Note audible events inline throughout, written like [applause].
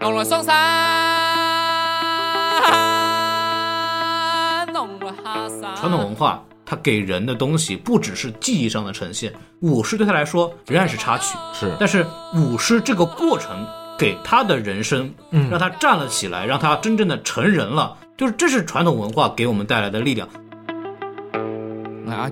弄了双山，弄了哈山。传统文化它给人的东西不只是记忆上的呈现，舞狮对他来说仍然是插曲，是但是舞狮这个过程给他的人生，嗯让他站了起来，让他真正的成人了，就是这是传统文化给我们带来的力量。我係阿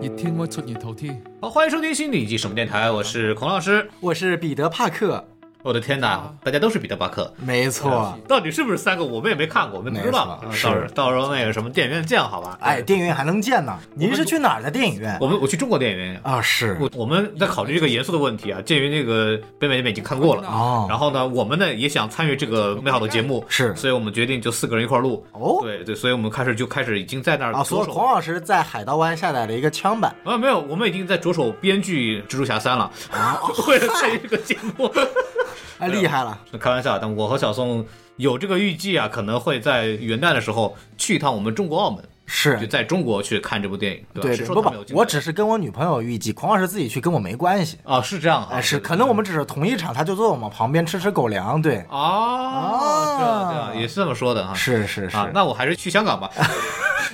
忍，熱天我出現頭天。好，欢迎收听新的一季什么电台，我是孔老师。我是彼得帕克，我的天哪，大家都是彼得巴克。没错。到底是不是三个？我们也没看过，我们不知道。到时候到时候那个什么电影院见，好吧？哎，电影院还能见呢？您是去哪儿的电影院？我们我去中国电影院啊，是我我们在考虑这个严肃的问题啊，鉴于那个北美那边已经看过了，哦然后呢，我们呢也想参与这个美好的节目，是所以我们决定就四个人一块儿录。哦对对，所以我们开始就开始已经在那儿啊，所以着手孔老师在海盗湾下载了一个枪版，啊，没有，我们已经在着手编剧《蜘蛛侠三》了，啊 [laughs] 为了参与这个节目。哎，厉害了。开玩笑，但我和小宋有这个预计啊，可能会在元旦的时候去一趟我们中国澳门，是就在中国去看这部电影，对吧？对对，不不我只是跟我女朋友预计，孔老师自己去跟我没关系。啊，是这样啊，哎，是，可能我们只是同一场，他就坐我们旁边吃吃狗粮，对，哦，这样也是这么说的哈。是是是。啊，那我还是去香港吧。[laughs]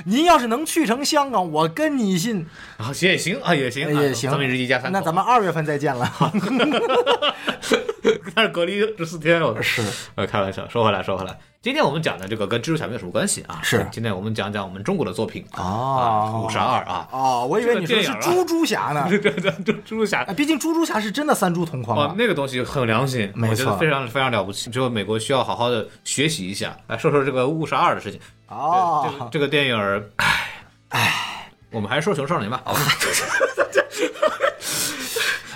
您要是能去成香港，我跟你信啊，也行啊，也行，啊也行。咱们是一家三。那咱们二月份再见了。[laughs] [laughs] [laughs] 但是隔离十四天，我是，呃，开玩笑。说回来，说回来，今天我们讲的这个跟蜘蛛侠没有什么关系啊。是，今天我们讲讲我们中国的作品啊，五十二啊。哦，我以为你说的是猪猪侠呢。[laughs] 对对对，猪猪侠，毕竟猪猪侠是真的三猪同框啊。那个东西很有良心，我觉得，非常非常了不起。就美国需要好好的学习一下。来说说这个五十二的事情。哦，这个这个电影儿，唉唉，我们还是说《熊少年》吧。[laughs]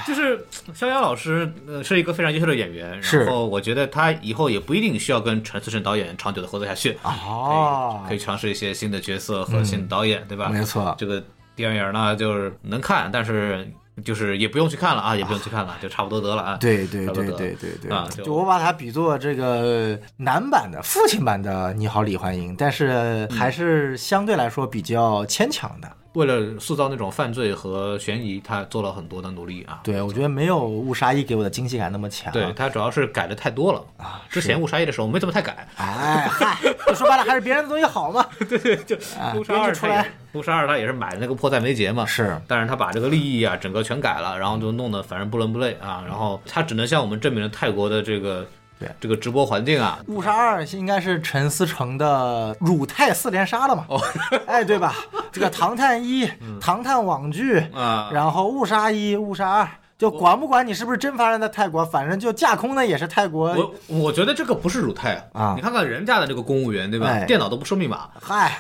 就是逍遥老师，呃，是一个非常优秀的演员，然后我觉得他以后也不一定需要跟陈思诚导演长久的合作下去，哦，可以尝试一些新的角色和新的导演，嗯、对吧？没错，这个电影呢，就是能看，但是就是也不用去看了啊，也不用去看了，就差不多得了啊。[laughs] 对对对对对对啊！就我把它比作这个男版的父亲版的《你好，李焕英》，但是还是相对来说比较牵强的。为了塑造那种犯罪和悬疑，他做了很多的努力啊。对，我觉得没有误杀一给我的惊喜感那么强。对他主要是改的太多了啊。之前误杀一的时候没怎么太改。哎嗨，就说白了还是别人的东西好嘛。[laughs] 对对，就误杀二出来，误杀二他也是买的那个迫在眉睫嘛。是，但是他把这个利益啊整个全改了，然后就弄得反正不伦不类啊。然后他只能向我们证明了泰国的这个。对这个直播环境啊，误杀二应该是陈思诚的乳泰四连杀了嘛？哦，[laughs] 哎，对吧？这个唐探一、嗯、唐探网剧啊，然后误杀一、误杀二，就管不管你是不是真发生在泰国，反正就架空的也是泰国。我我觉得这个不是乳泰啊，你看看人家的这个公务员对吧？哎、电脑都不设密码，嗨，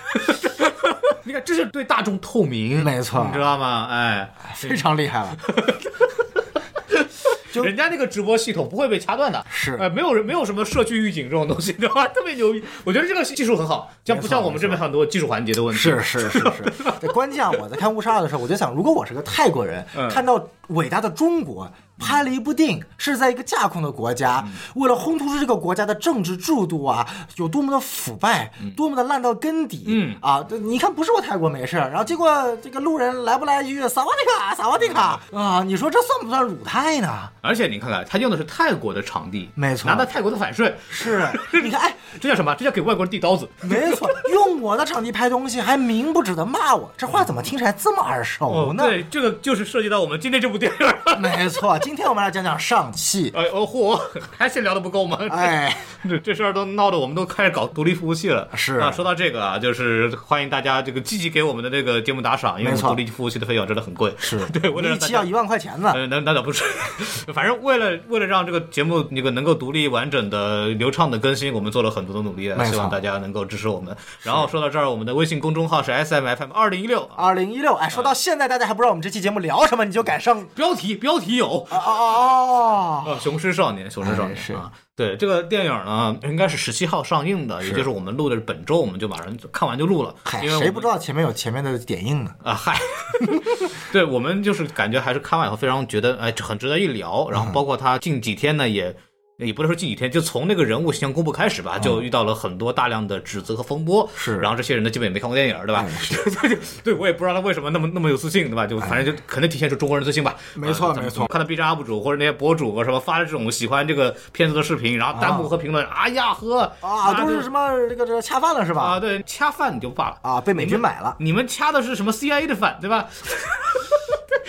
[laughs] 你看这是对大众透明，没错，你知道吗？哎，非常厉害了。[laughs] 就人家那个直播系统不会被掐断的，是，呃，没有人没有什么社区预警这种东西，对吧？特别牛逼，我觉得这个技术很好，像不像我们这边很多技术环节的问题？是是是是，关键啊我在看《误杀二》的时候，我就想，如果我是个泰国人，嗯、看到伟大的中国拍了一部电影，是在一个架空的国家，嗯、为了烘托出这个国家的政治制度啊，有多么的腐败，嗯、多么的烂到根底，嗯啊，你看不是我泰国没事，然后结果这个路人来不来一句萨瓦迪卡，萨瓦迪卡啊，你说这算不算辱泰呢？而且你看看，他用的是泰国的场地，没错，拿到泰国的反税，是，[laughs] 你看，哎，这叫什么？这叫给外国人递刀子。没错，用我的场地拍东西，还明不指的骂我，这话怎么听起来这么耳熟呢？哦、对，这个就是涉及到我们今天这部电影。没错，今 [laughs] 天我们来讲讲上汽。哎哦嚯，[laughs] 还嫌聊的不够吗？哎，[laughs] 这这事儿都闹得我们都开始搞独立服务器了。是啊，说到这个啊，就是欢迎大家这个积极给我们的这个节目打赏，因为独立服务器的费用真的很贵。是 [laughs] 对，为了一期要一万块钱呢。呃，那那倒不是，反正为了为了让这个节目那个能够独立完整的流畅的更新，我们做了很多的努力的，希望大家能够支持我们。然后说到这儿，我们的微信公众号是 S M F M 二零一六，二零一六。哎，说到现在大家还不知道我们这期节目聊什么，你就敢上标题？标题有哦哦哦，雄狮少年，雄狮少年是啊。对这个电影呢，应该是十七号上映的，也就是我们录的是本周，我们就马上看完就录了。嗨，因为谁不知道前面有前面的点映呢？啊，嗨，[laughs] 对我们就是感觉还是看完以后非常觉得哎很值得一聊，然后包括他近几天呢也也不能说近几天，就从那个人物形象公布开始吧，就遇到了很多大量的指责和风波。是然后这些人呢，基本也没看过电影，对吧？[laughs] 对对，我也不知道他为什么那么那么有自信，对吧？就反正就可能体现出中国人自信吧。没错没错看到 B 站 UP 主或者那些博主什么发的这种喜欢这个片子的视频，然后弹幕和评论，哎呀呵啊，都是什么这个这个恰饭了是吧？啊？对，恰饭你就罢了啊，被美军买了，你们掐的是什么 CIA 的饭，对吧？[laughs]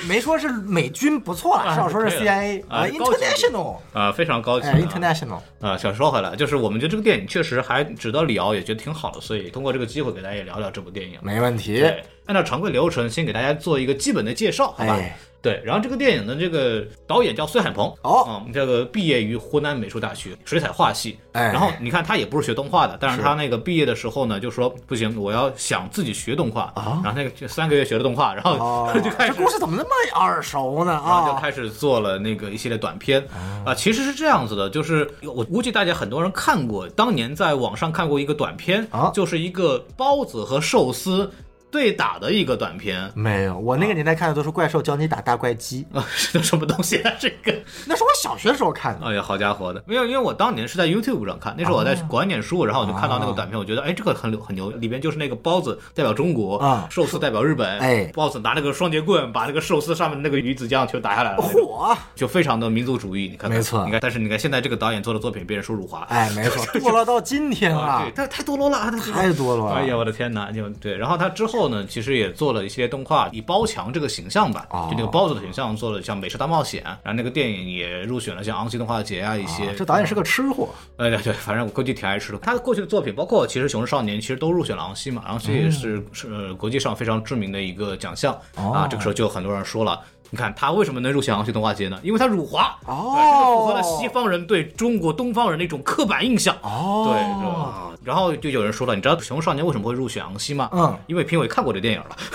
没说是美军不错至少说是 CIA 啊，international，啊，非常高级，international，啊，想说回来，就是我们觉得这个电影确实还值得聊，也觉得挺好的，所以通过这个机会给大家也聊聊这部电影。没问题。按照常规流程，先给大家做一个基本的介绍，好吧？哎，对，然后这个电影的这个导演叫孙海鹏，哦嗯，这个毕业于湖南美术大学水彩画系，哎然后你看他也不是学动画的，但是是他那个毕业的时候呢，就说不行，我要想自己学动画，啊然后那个就三个月学了动画，然后、哦 [laughs] 就开始这始故事怎么那么耳熟呢？然后就啊，开始做了那个一系列短片啊、其实是这样子的，就是我估计大家很多人看过，当年在网上看过一个短片啊就是一个包子和寿司对打的一个短片。没有，我那个年代看的都是怪兽教你打大怪鸡，啊，[laughs] 这什么东西啊？这个，[laughs] 那是我小学时候看的。哎呀，好家伙的！没有，因为我当年是在 YouTube 上看，那时候我在国外念书，然后我就看到那个短片，我觉得，哎，这个很牛很牛。里边就是那个包子代表中国，啊寿司代表日本，哎包子拿那个双节棍把那个寿司上面那个鱼子酱全打下来了，嚯！就非常的民族主义。你看看，没错你看，但是你看现在这个导演做的作品被人说辱华，哎，没错，[laughs] 堕落到今天啊，了对，，太太堕落了，太太堕落了。哎呀，我的天哪！就对，然后他之后呢，其实也做了一些动画，以包强这个形象吧，哦就那个包子的形象做了像《美食大冒险》，然后那个电影也入选了像昂西动画节啊一些。啊这导演是个吃货，哎，对对，反正我估计挺爱吃的。他过去的作品，包括其实《熊市少年》，其实都入选了昂西嘛，昂西也是、是呃国际上非常知名的一个奖项、哦啊。这个时候就有很多人说了。你看他为什么能入选昂西动画节呢？因为他辱华，哦。呃这个符合了西方人对中国东方人的一种刻板印象。哦。对，对吧？然后就有人说了，你知道《熊市少年》为什么会入选？昂西吗？嗯，因为评委看过这电影了，[laughs]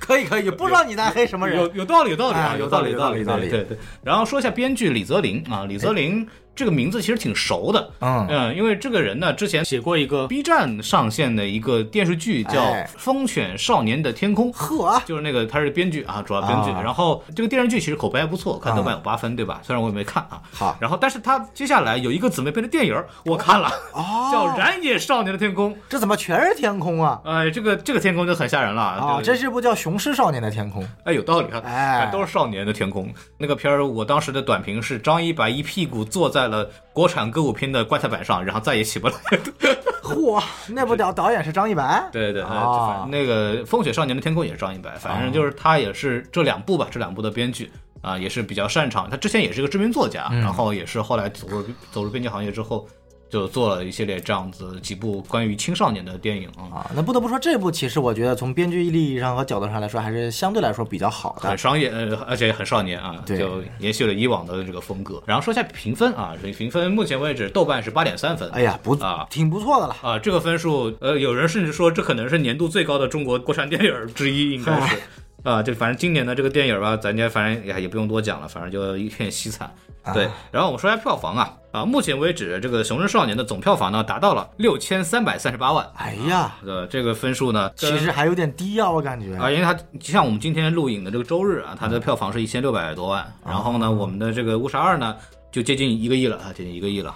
可以可以，不知道你在黑什么人。有有道理，有道理啊，哎有道理，有道理有道理对对对。然后说一下编剧李泽林啊，李泽林这个名字其实挺熟的，嗯嗯，因为这个人呢，之前写过一个 B 站上线的一个电视剧叫哎《风犬少年的天空》。呵，就是那个他是编剧啊，主要编剧。啊然后这个电视剧其实口碑还不错，看豆瓣有八分，对吧？虽然我也没看啊。好然后，但是他接下来有一个姊妹篇的电影我看了，哦 [laughs] 叫《燃野少年的天空》。这怎么全是天空啊？哎，这个这个天空就很吓人了啊，对这是部叫《雄狮少年的天空》。哎，有道理啊！哎都是少年的天空。那个片儿，我当时的短评是张一白一屁股坐在了国产歌舞片的棺材板上，然后再也起不来。[laughs] 嚯，那部导导演是张一白。对对对，啊那个《风雪少年的天空》也是张一白，反正就是他也是这两部吧，这两部的编剧。啊，也是比较擅长。他之前也是一个知名作家，然后也是后来走入走入编剧行业之后，就做了一系列这样子几部关于青少年的电影啊。啊，那不得不说，这部其实我觉得从编剧意义上和角度上来说，还是相对来说比较好的很。商业，呃，而且很少年啊，对就延续了以往的这个风格。然后说一下评分啊，这评分目前为止豆瓣是八点三分。哎呀，不啊挺不错的了。啊，这个分数，呃，有人甚至说这可能是年度最高的中国国产电影之一，应该是。[laughs] 啊，就反正今年的这个电影吧，咱家反正也也不用多讲了，反正就一片凄惨。对，然后我们说一下票房啊，啊，目前为止这个《熊人少年》的总票房呢达到了六千三百三十八万，哎呀，呃，这个分数呢，其实还有点低啊，我感觉。啊，因为它像我们今天录影的这个周日啊，它的票房是一千六百多万，然后呢，我们的这个《误杀二》呢就接近一个亿了啊，接近一个亿了。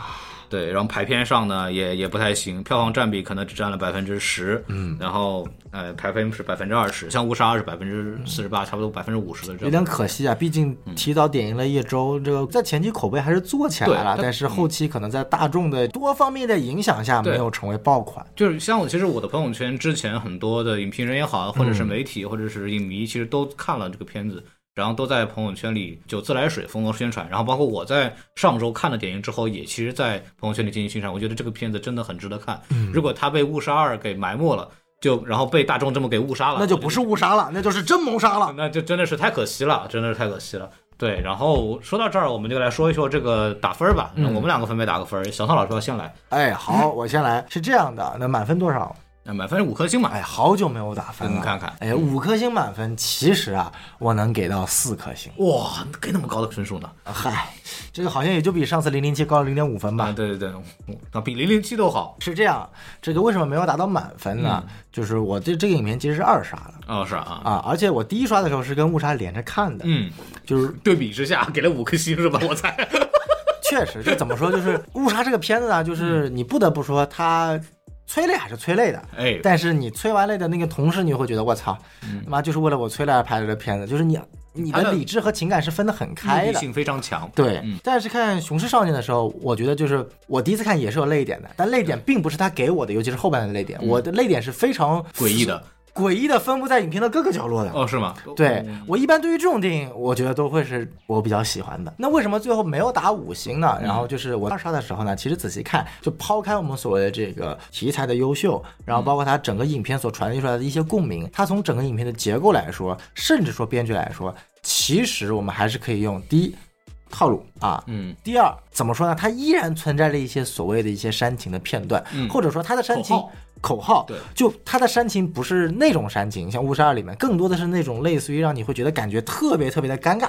对，然后排片上呢也也不太行，票房占比可能只占了百分之十，嗯，然后呃排片是百分之二十，像《误杀二》是百分之四十八，差不多百分之五十的这种。有点可惜啊，毕竟提早点映了一周，这个在前期口碑还是做起来了，但是后期可能在大众的多方面的影响下，没有成为爆款。就是像我，其实我的朋友圈之前很多的影评人也好，或者是媒体，或者是影迷，其实都看了这个片子，然后都在朋友圈里就自来水疯狂宣传。然后包括我在上周看了点映之后，也其实，在朋友圈里进行宣传。我觉得这个片子真的很值得看。如果它被误杀二给埋没了，就然后被大众这么给误杀了，那就不是误杀了，那就是真谋杀了。那就真的是太可惜了，真的是太可惜了。对，然后说到这儿，我们就来说一说这个打分吧。那我们两个分别打个分，小汤老师要先来。哎，好，我先来。是这样的，那满分多少？那满分是五颗星嘛？哎，好久没有打分了，你看看哎，五颗星满分，其实啊，我能给到四颗星。哇，给那么高的分数呢？嗨，这个好像也就比上次零零七高了零点五分吧啊，。对对对，嗯啊，比零零七都好。是这样，这个为什么没有达到满分呢？就是我对这个影片其实是二刷的哦，是啊，啊，而且我第一刷的时候是跟误杀连着看的，嗯，就是对比之下给了五颗星是吧？我猜。[laughs] 确实，这怎么说？就是误杀这个片子呢，就是你不得不说它催泪还是催泪的，哎，但是你催完泪的那个同时，你会觉得我操，他妈就是为了我催泪而拍的这片子，就是你你的的理智和情感是分得很开的。目的性非常强。对，嗯。但是看《雄狮少年》的时候，我觉得就是我第一次看也是有泪点的，但泪点并不是他给我的，尤其是后半段的泪点，我的泪点是非常诡异的诡异的分布在影片的各个角落的。哦，是吗？对我一般对于这种电影，我觉得都会是我比较喜欢的。那为什么最后没有打五星呢？然后就是我二刷的时候呢，其实仔细看，就抛开我们所谓的这个题材的优秀，然后包括它整个影片所传递出来的一些共鸣，它从整个影片的结构来说，甚至说编剧来说，其实我们还是可以用第一套路啊，嗯，第二，怎么说呢？它依然存在着一些所谓的一些煽情的片段，嗯或者说它的煽情口号，对就它的煽情不是那种煽情，像《误杀二》里面更多的是那种类似于让你会觉得感觉特别特别的尴尬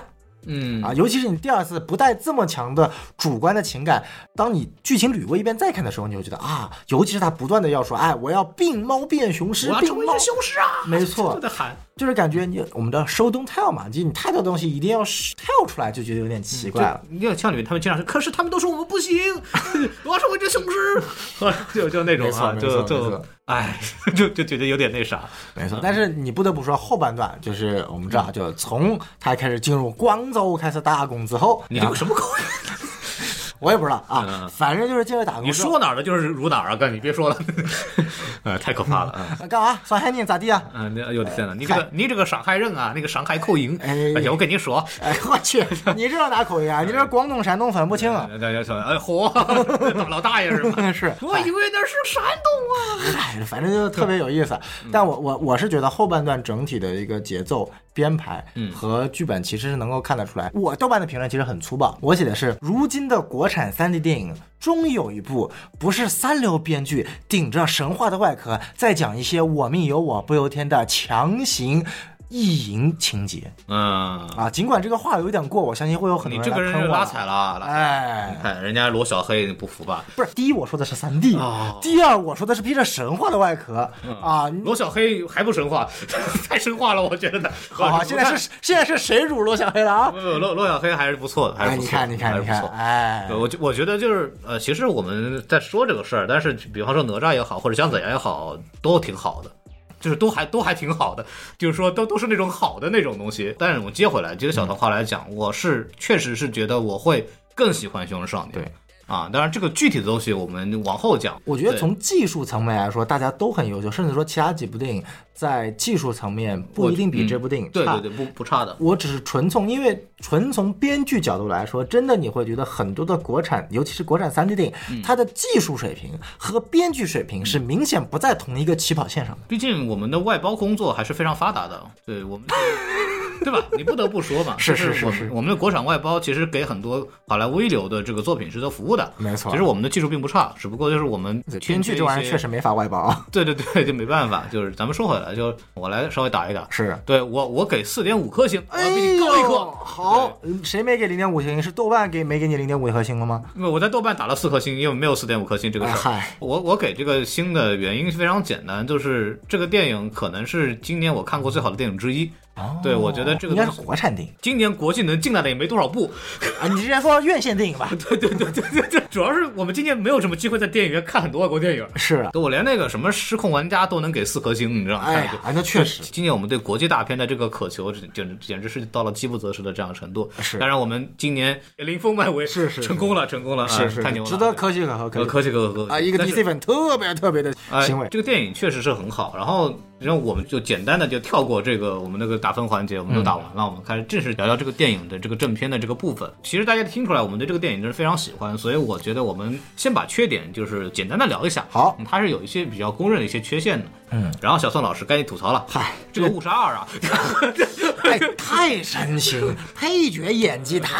嗯啊，尤其是你第二次不带这么强的主观的情感，当你剧情捋过一遍再看的时候，你会觉得啊，尤其是他不断的要说，哎，我要病猫变雄狮，病猫雄狮啊！没错 [laughs] 就在喊。就是感觉你我们的 show don't tell 嘛，就你太多东西一定要 tell 出来，就觉得有点奇怪了。你看像里面他们经常说，可是他们都说我们不行，[laughs] 我要成为一只雄狮，啊 [laughs] 就就那种啊，就就哎，[laughs] 就就觉得有点那啥。没错，但是你不得不说后半段，就是我们知道，就从他开始进入广州开始打工之后，你这个什么口音？我也不知道嗯啊，反正就是进来打工你。说哪儿的就是如哪儿啊！哥，你别说了，呃，[laughs] 太可怕了啊！啊 [laughs] 干嘛？伤害你咋地啊？啊，那哎呦我的天呐，你这个你这个上海人啊，那个上海口音，哎而且我跟你说，哎，我去，[laughs] 你这是哪口音啊？你这是广东、山东分不清啊？大家说，哎嚯，老大爷是吗？是，我以为那是山东啊。哎，反正就特别有意思。但我我我是觉得后半段整体的一个节奏、编排嗯和剧本其实是能够看得出来。我豆瓣的评论其实很粗暴，我写的是如今的国产三 D 电影终有一部不是三流编剧顶着神话的外壳，在讲一些我命由我不由天的强行。意淫情节。嗯，啊，尽管这个话有点过，我相信会有很多人你这个人来喷我。拉踩了。哎，看人家罗小黑，你不服吧？不是，第一我说的是三 D，、哦。第二我说的是披着神话的外壳、啊。罗小黑还不神话，[laughs] 太神话了，我觉得。呢。好好，现在是现在是谁辱罗小黑了？啊？不不罗罗小黑还是不错的，还哎，是不错的。你看，哎，我就我觉得就是呃，其实我们在说这个事儿，但是比方说哪吒也好，或者姜子牙也好，都挺好的，就是都还都还挺好的，就是说都都是那种好的那种东西。但是我接回来，接着小桃话来讲，我是确实是觉得我会更喜欢《熊人少年》。对。啊，当然这个具体的东西我们往后讲。我觉得从技术层面来说，大家都很优秀，甚至说其他几部电影在技术层面不一定比这部电影差。对对对，不不差的。我只是纯从，因为纯从编剧角度来说，真的你会觉得很多的国产，尤其是国产三 D 电影，嗯它的技术水平和编剧水平是明显不在同一个起跑线上的。毕竟我们的外包工作还是非常发达的，对我们，[laughs] 对吧？你不得不说嘛，是 [laughs] 就是是我们的国产外包其实给很多好莱坞一流的这个作品是做服务的，没错其实我们的技术并不差，只不过就是我们编剧这玩意儿确实实，没法外包 [laughs] 啊。对对对，就没办法。就是咱们说回来，就我来稍微打一打，是。对我我给四点五颗星，我比你高一呦，颗。好，谁没给零点五星？是豆瓣给没给你零点五颗星了吗？因为我在豆瓣打了四颗星，因为没有四点五颗星这个事儿。哎嗨，我我给这个星的原因非常简单，就是这个电影可能是今年我看过最好的电影之一。对我觉得这个应该是国产电影。今年国际能进来的也没多少部，啊，你直接说院线电影吧。[laughs] 对对对对对对，主要是我们今年没有什么机会在电影院看很多外国电影，是，我连那个什么失控玩家都能给四颗星，你知道吗？哎呀，那确实。今年我们对国际大片的这个渴求，简直简直是到了饥不择食的这样的程度。是。当然我们今年临风漫威是是成功了，成功了，是是啊太牛了，值得可喜可贺，可呃喜可喜可贺啊！一个 DC 粉特别特别的哎行为，这个电影确实是很好，然后然后我们就简单的就跳过这个我们那个打分环节，我们都打完了，我们开始正式聊聊这个电影的这个正片的这个部分。其实大家听出来，我们对这个电影真是非常喜欢，所以我觉得我们先把缺点就是简单的聊一下。好嗯它是有一些比较公认的一些缺陷的。嗯，然后小宋老师该你吐槽了。嗨，这个误杀二啊，太，太煽情，配角演技太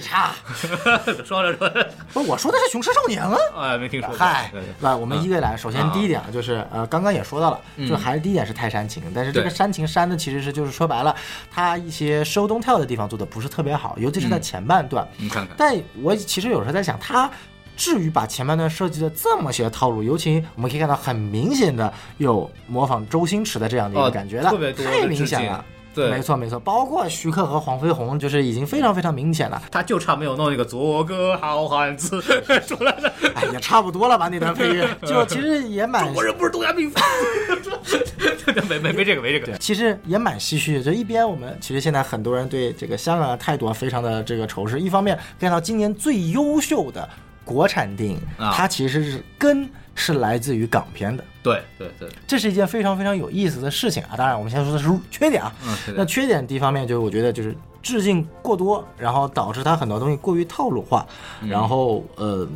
差。[laughs] 说着说着，不是我说的是《雄狮少年》啊。哎，没听说过。嗨对对，那我们一个一来。首先第一点啊，就是呃，刚刚也说到了，就还是第一点是太煽情，但是这个煽情煽的其实是就是说白了，他一些收东跳的地方做的不是特别好，尤其是在前半段。你看看，但我其实有时候在想，他至于把前半段设计的这么些套路，尤其我们可以看到很明显的有模仿周星驰的这样的一个哦感觉的，特别多的太明显了。对没错没错，包括徐克和黄飞鸿，就是已经非常非常明显了。他就差没有弄一个做个好汉子 [laughs] 出来的。哎，也差不多了吧？那段配乐 [laughs] 就其实也蛮中国人不是东亚病夫，[laughs] 没没没这个没这个。其实也蛮唏嘘的。就一边我们其实现在很多人对这个香港的态度啊非常的这个仇视，一方面看到今年最优秀的国产电影，啊它其实是根是来自于港片的。对对对，这是一件非常非常有意思的事情啊！当然，我们先说的是缺点啊。那缺点第一方面就是我觉得就是致敬过多，然后导致它很多东西过于套路化，嗯然后呃，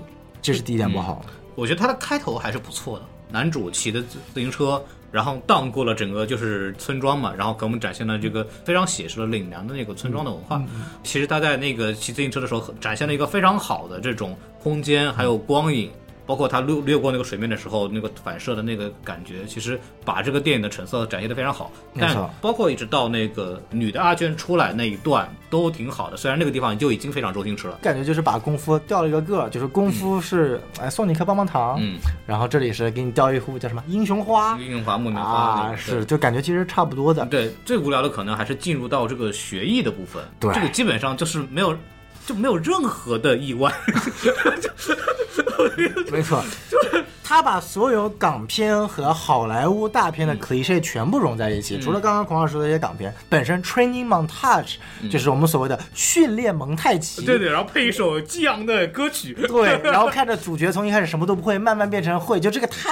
这是第一点不好。我觉得它的开头还是不错的，男主骑的自自行车，然后荡过了整个就是村庄嘛，然后给我们展现了这个非常写实的岭南的那个村庄的文化。其实他在那个骑自行车的时候，展现了一个非常好的这种空间，还有光影。包括他掠掠过那个水面的时候，那个反射的那个感觉，其实把这个电影的成色展现的非常好。但包括一直到那个女的阿娟出来那一段都挺好的，虽然那个地方就已经非常周星驰了。感觉就是把功夫掉了一个个，就是功夫是哎送你一颗棒棒糖，嗯，然后这里是给你掉一壶叫什么英雄花英雄花木棉花啊，是就感觉其实差不多的。对，最无聊的可能还是进入到这个学艺的部分。对这个基本上就是没有，就没有任何的意外。[laughs] 没错，他把所有港片和好莱坞大片的嗯 cliche 全部融在一起。除了刚刚孔老师说的一些港片，本身 training montage 就是我们所谓的训练蒙太奇。对对，然后配一首激昂的歌曲。[laughs] 对，[laughs] 然后看着主角从一开始什么都不会，慢慢变成会，就这个太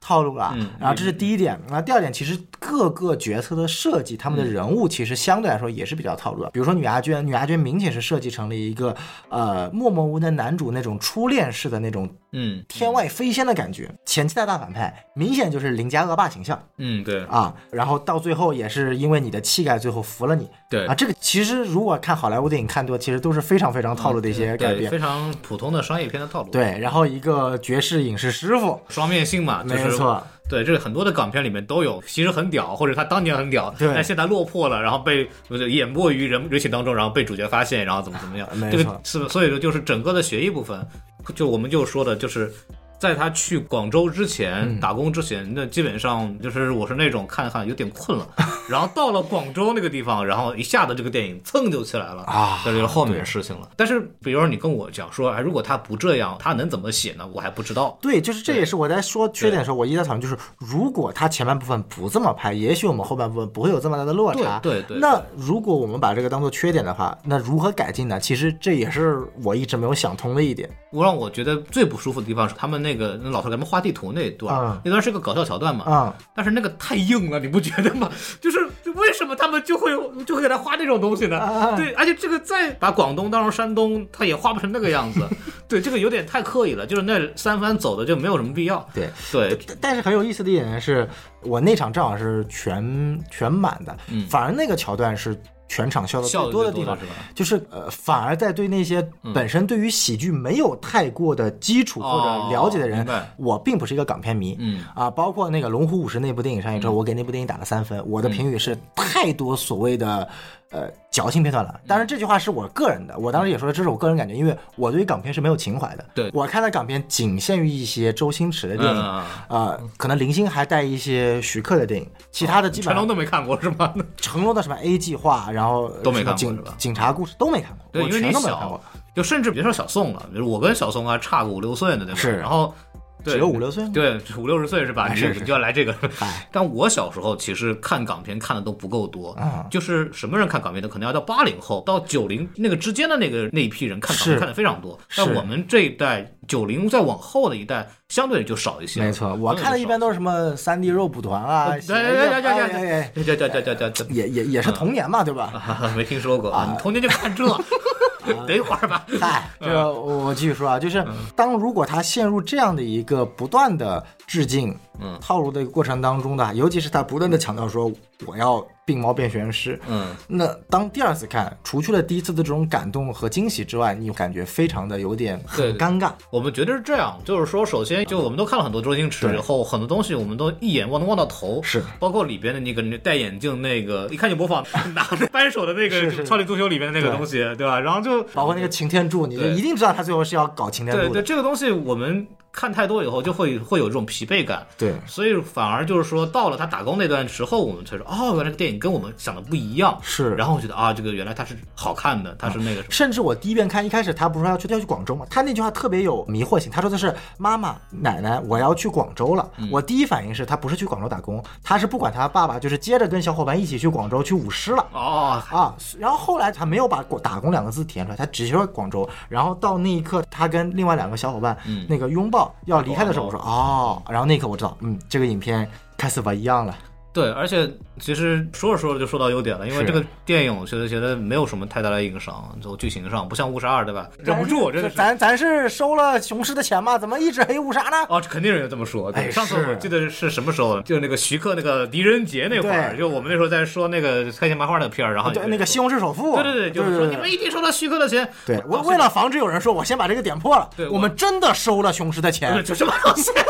套路了。嗯然后这是第一点，然后第二点，其实各个角色的设计，他们的人物其实相对来说也是比较套路的。比如说女阿娟，女阿娟明显是设计成了一个呃默默无闻的男主那种初恋式的那种嗯天外飞仙的感觉，前期的大反派明显就是邻家恶霸形象嗯，对啊，然后到最后也是因为你的气概，最后服了你。对啊，这个其实如果看好莱坞电影看多，其实都是非常非常套路的一些改对，变。非常普通的商业片的套路。，对，然后一个绝世影视师傅，双面性嘛，就没错，对，这个很多的港片里面都有，其实很屌，或者他当年很屌，对但现在落魄了，然后被淹没于人人群当中，然后被主角发现，然后怎么怎么样，没错这个是所以说就是整个的学艺部分，就我们就说的就是。在他去广州之前、嗯打工之前，那基本上就是我是那种看看有点困了，[laughs] 然后到了广州那个地方，然后一下子这个电影蹭就起来了啊这就是后面的事情了。但是比如说你跟我讲说，哎，如果他不这样，他能怎么写呢？我还不知道。对，就是这也是我在说缺点的时候，我一直在讨论，就是如果他前半部分不这么拍，也许我们后半部分不会有这么大的落差。对对对那如果我们把这个当做缺点的话，那如何改进呢？其实这也是我一直没有想通的一点。我让我觉得最不舒服的地方是他们那个那老头给他们画地图那一段，嗯那段是个搞笑桥段嘛，嗯，但是那个太硬了，你不觉得吗？就是就为什么他们就会就会给他画这种东西呢？啊对，而且这个再把广东当成山东，他也画不成那个样子。[laughs] 对，这个有点太刻意了，就是那三番走的就没有什么必要。对。对，但是很有意思的一点是，我那场正好是全全满的，嗯反而那个桥段是全场笑的最多的地方是。吧？就是呃，反而在对那些本身对于喜剧没有太过的基础或者了解的人，我并不是一个港片迷，嗯啊，包括那个《龙虎武师》那部电影上映之后，我给那部电影打了三分，我的评语是太多所谓的呃矫情片段了。当然这句话是我个人的，我当时也说了，这是我个人感觉，因为我对于港片是没有情怀的。对我看的港片仅限于一些周星驰的电影，啊呃，可能零星还带一些徐克的电影，其他的基本上成龙都没看过是吗？[laughs] 成龙的什么 A 计划，然后都没看过警警察故事都没看过，对，因为你小都没看过，，就甚至别说小宋了，我跟小宋还差个五六岁呢，对吧？是然后对只有五六岁吗？对，五六十岁是吧？你你就要来这个。但我小时候其实看港片看的都不够多，啊就是什么人看港片的，可能要到八零后到九零那个之间的那个那一批人看港片看的非常多，但我们这一代九零再往后的一代，相对就少一些。没错，我看的一般都是什么三 D 肉蒲团啊，对对对对对对对对对对也也也是童年嘛，对吧？啊 [laughs] 没听说过，啊你童年就看这，等一会儿吧。嗨，这我继续说啊，就是当如果他陷入这样的一个不断的致敬、嗯套路的一个过程当中呢，尤其是他不断的强调说我要病猫变玄师。嗯，那当第二次看，除去了第一次的这种感动和惊喜之外，你感觉非常的有点很对尴尬。我们觉得是这样，就是说，首先就我们都看了很多周星驰对以后，很多东西我们都一眼望能望到头，是包括里边的那个那戴眼镜那个，一看就模仿拿着扳手的那个是是超级足球里面的那个对东西，对吧？然后就包括那个擎天柱，你就对一定知道他最后是要搞擎天对对，柱的。这个东西我们看太多以后，就会会有这种疲惫感。对所以反而就是说，到了他打工那段时候，我们才说，哦，原来这个电影跟我们想的不一样。是然后我觉得啊，这个原来它是好看的，它是那个什么。甚至我第一遍看，一开始他不是说要去要去广州嘛，他那句话特别有迷惑性。他说的是妈妈、奶奶，我要去广州了。嗯我第一反应是他不是去广州打工，他是不管他爸爸，就是接着跟小伙伴一起去广州去舞狮了。哦，啊，然后后来他没有把“打工”两个字体现出来，他只说广州。然后到那一刻，他跟另外两个小伙伴、嗯那个拥抱要离开的时候，我说哦，然后那一刻我知道，嗯，这个影片开始不一样了。对，而且其实说着说着就说到优点了，因为这个电影我觉得觉得没有什么太大的硬伤，就剧情上不像误杀二对吧？忍不住，真的是。咱咱是收了雄狮的钱吗？怎么一直黑误杀呢？哦，肯定有人这么说。对，哎上次我记得是什么时候？就是那个徐克那个狄仁杰那会儿，就我们那时候在说那个开心麻花那个片儿，然后对，有人说那个西红柿首富，对对对，就是说你们一定收了徐克的钱。对，为哦为了防止有人说我先把这个点破了，对我我们真的收了雄狮的钱。就什么东西？[laughs]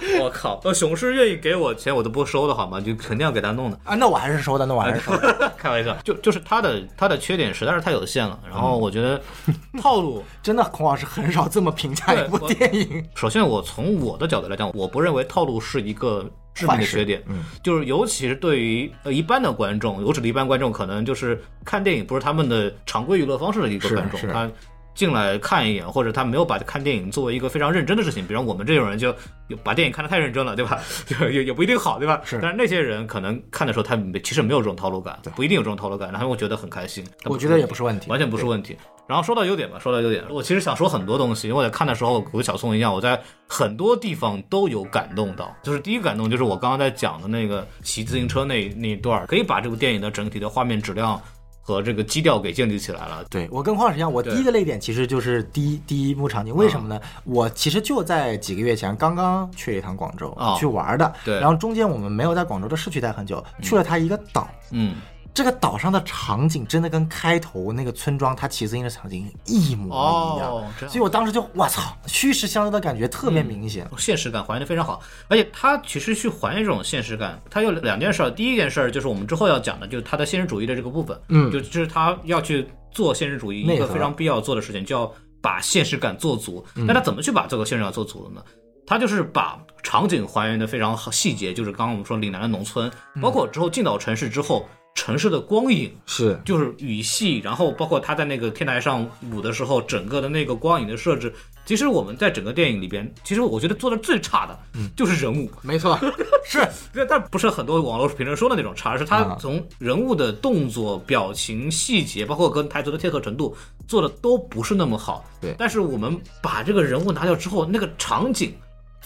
[laughs] 我靠！呃，雄狮愿意给我钱，我都不收的好吗？就肯定要给他弄的。啊，那我还是收的，那我还是收的。[laughs] 开玩笑，就就是他的他的缺点实在是太有限了。然后我觉得 [laughs] 套路，真的，孔老师很少这么评价一部电影。首先我从我的角度来讲，我不认为套路是一个致命的缺点。嗯，就是尤其是对于呃一般的观众，我指的一般观众，可能就是看电影不是他们的常规娱乐方式的一个观众，是他进来看一眼，或者他没有把看电影作为一个非常认真的事情。比如我们这种人就把电影看得太认真了，对吧？[laughs] 就也也不一定好，对吧？是但是那些人可能看的时候，他没其实没有这种套路感，不一定有这种套路感，然后会觉得很开心。我觉得也不是问题完全不是问题。然后说到优点吧，说到优点，我其实想说很多东西，因为我在看的时候，我跟小宋一样，我在很多地方都有感动到。就是第一个感动，就是我刚刚在讲的那个骑自行车那那一段，可以把这部电影的整体的画面质量和这个基调给建立起来了。对我跟黄老师一样，我第一个泪点其实就是第一第一幕场景，为什么呢？我其实就在几个月前刚刚去了一趟广州、哦去玩的，对然后中间我们没有在广州的市区待很久，去了它一个岛。嗯，这个岛上的场景真的跟开头那个村庄他骑自行车的场景一模一样，所以我当时就我操，虚实相生的感觉特别明显。现实感还原的非常好，而且他其实去还原这种现实感，他有两件事儿。第一件事儿就是我们之后要讲的，就是他的现实主义的这个部分，嗯就就是他要去做现实主义一个非常必要做的事情，就要把现实感做足。嗯那他怎么去把这个现实感做足的呢？他就是把场景还原的非常好，细节就是刚刚我们说岭南的农村，嗯包括之后进到城市之后，城市的光影，是。就是雨系，然后包括他在那个天台上舞的时候，整个的那个光影的设置，其实我们在整个电影里边，其实我觉得做的最差的，就是人物。没错，[laughs] 是。对，但不是很多网络评论说的那种差，而是他啊。从人物的动作、表情、细节，包括跟台词的贴合程度，做的都不是那么好。对。但是我们把这个人物拿掉之后，那个场景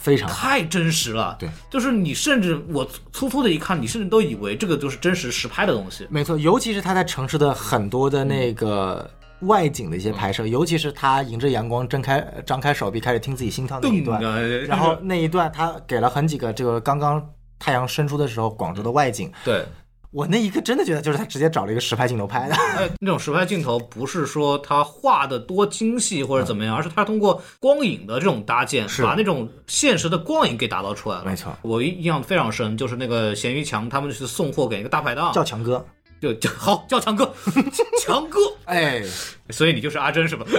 非常。太真实了。对，就是你甚至我粗粗的一看，你甚至都以为这个就是真实实拍的东西。没错，尤其是他在城市的很多的那个外景的一些拍嗯摄，尤其是他迎着阳光睁开张开手臂开始听自己心跳那一段，啊然后那一段他给了很几个这个刚刚太阳升出的时候广州的外景，对，我那一刻真的觉得就是他直接找了一个实拍镜头拍的。哎，[laughs] 那种实拍镜头不是说他画的多精细或者怎么样，而是他通过光影的这种搭建，把那种现实的光影给打造出来了。没错。我印象非常深，就是那个咸鱼强他们去送货给一个大排档，叫强哥，就叫好叫强哥，[laughs] 强哥，哎，所以你就是阿珍是吧？[laughs]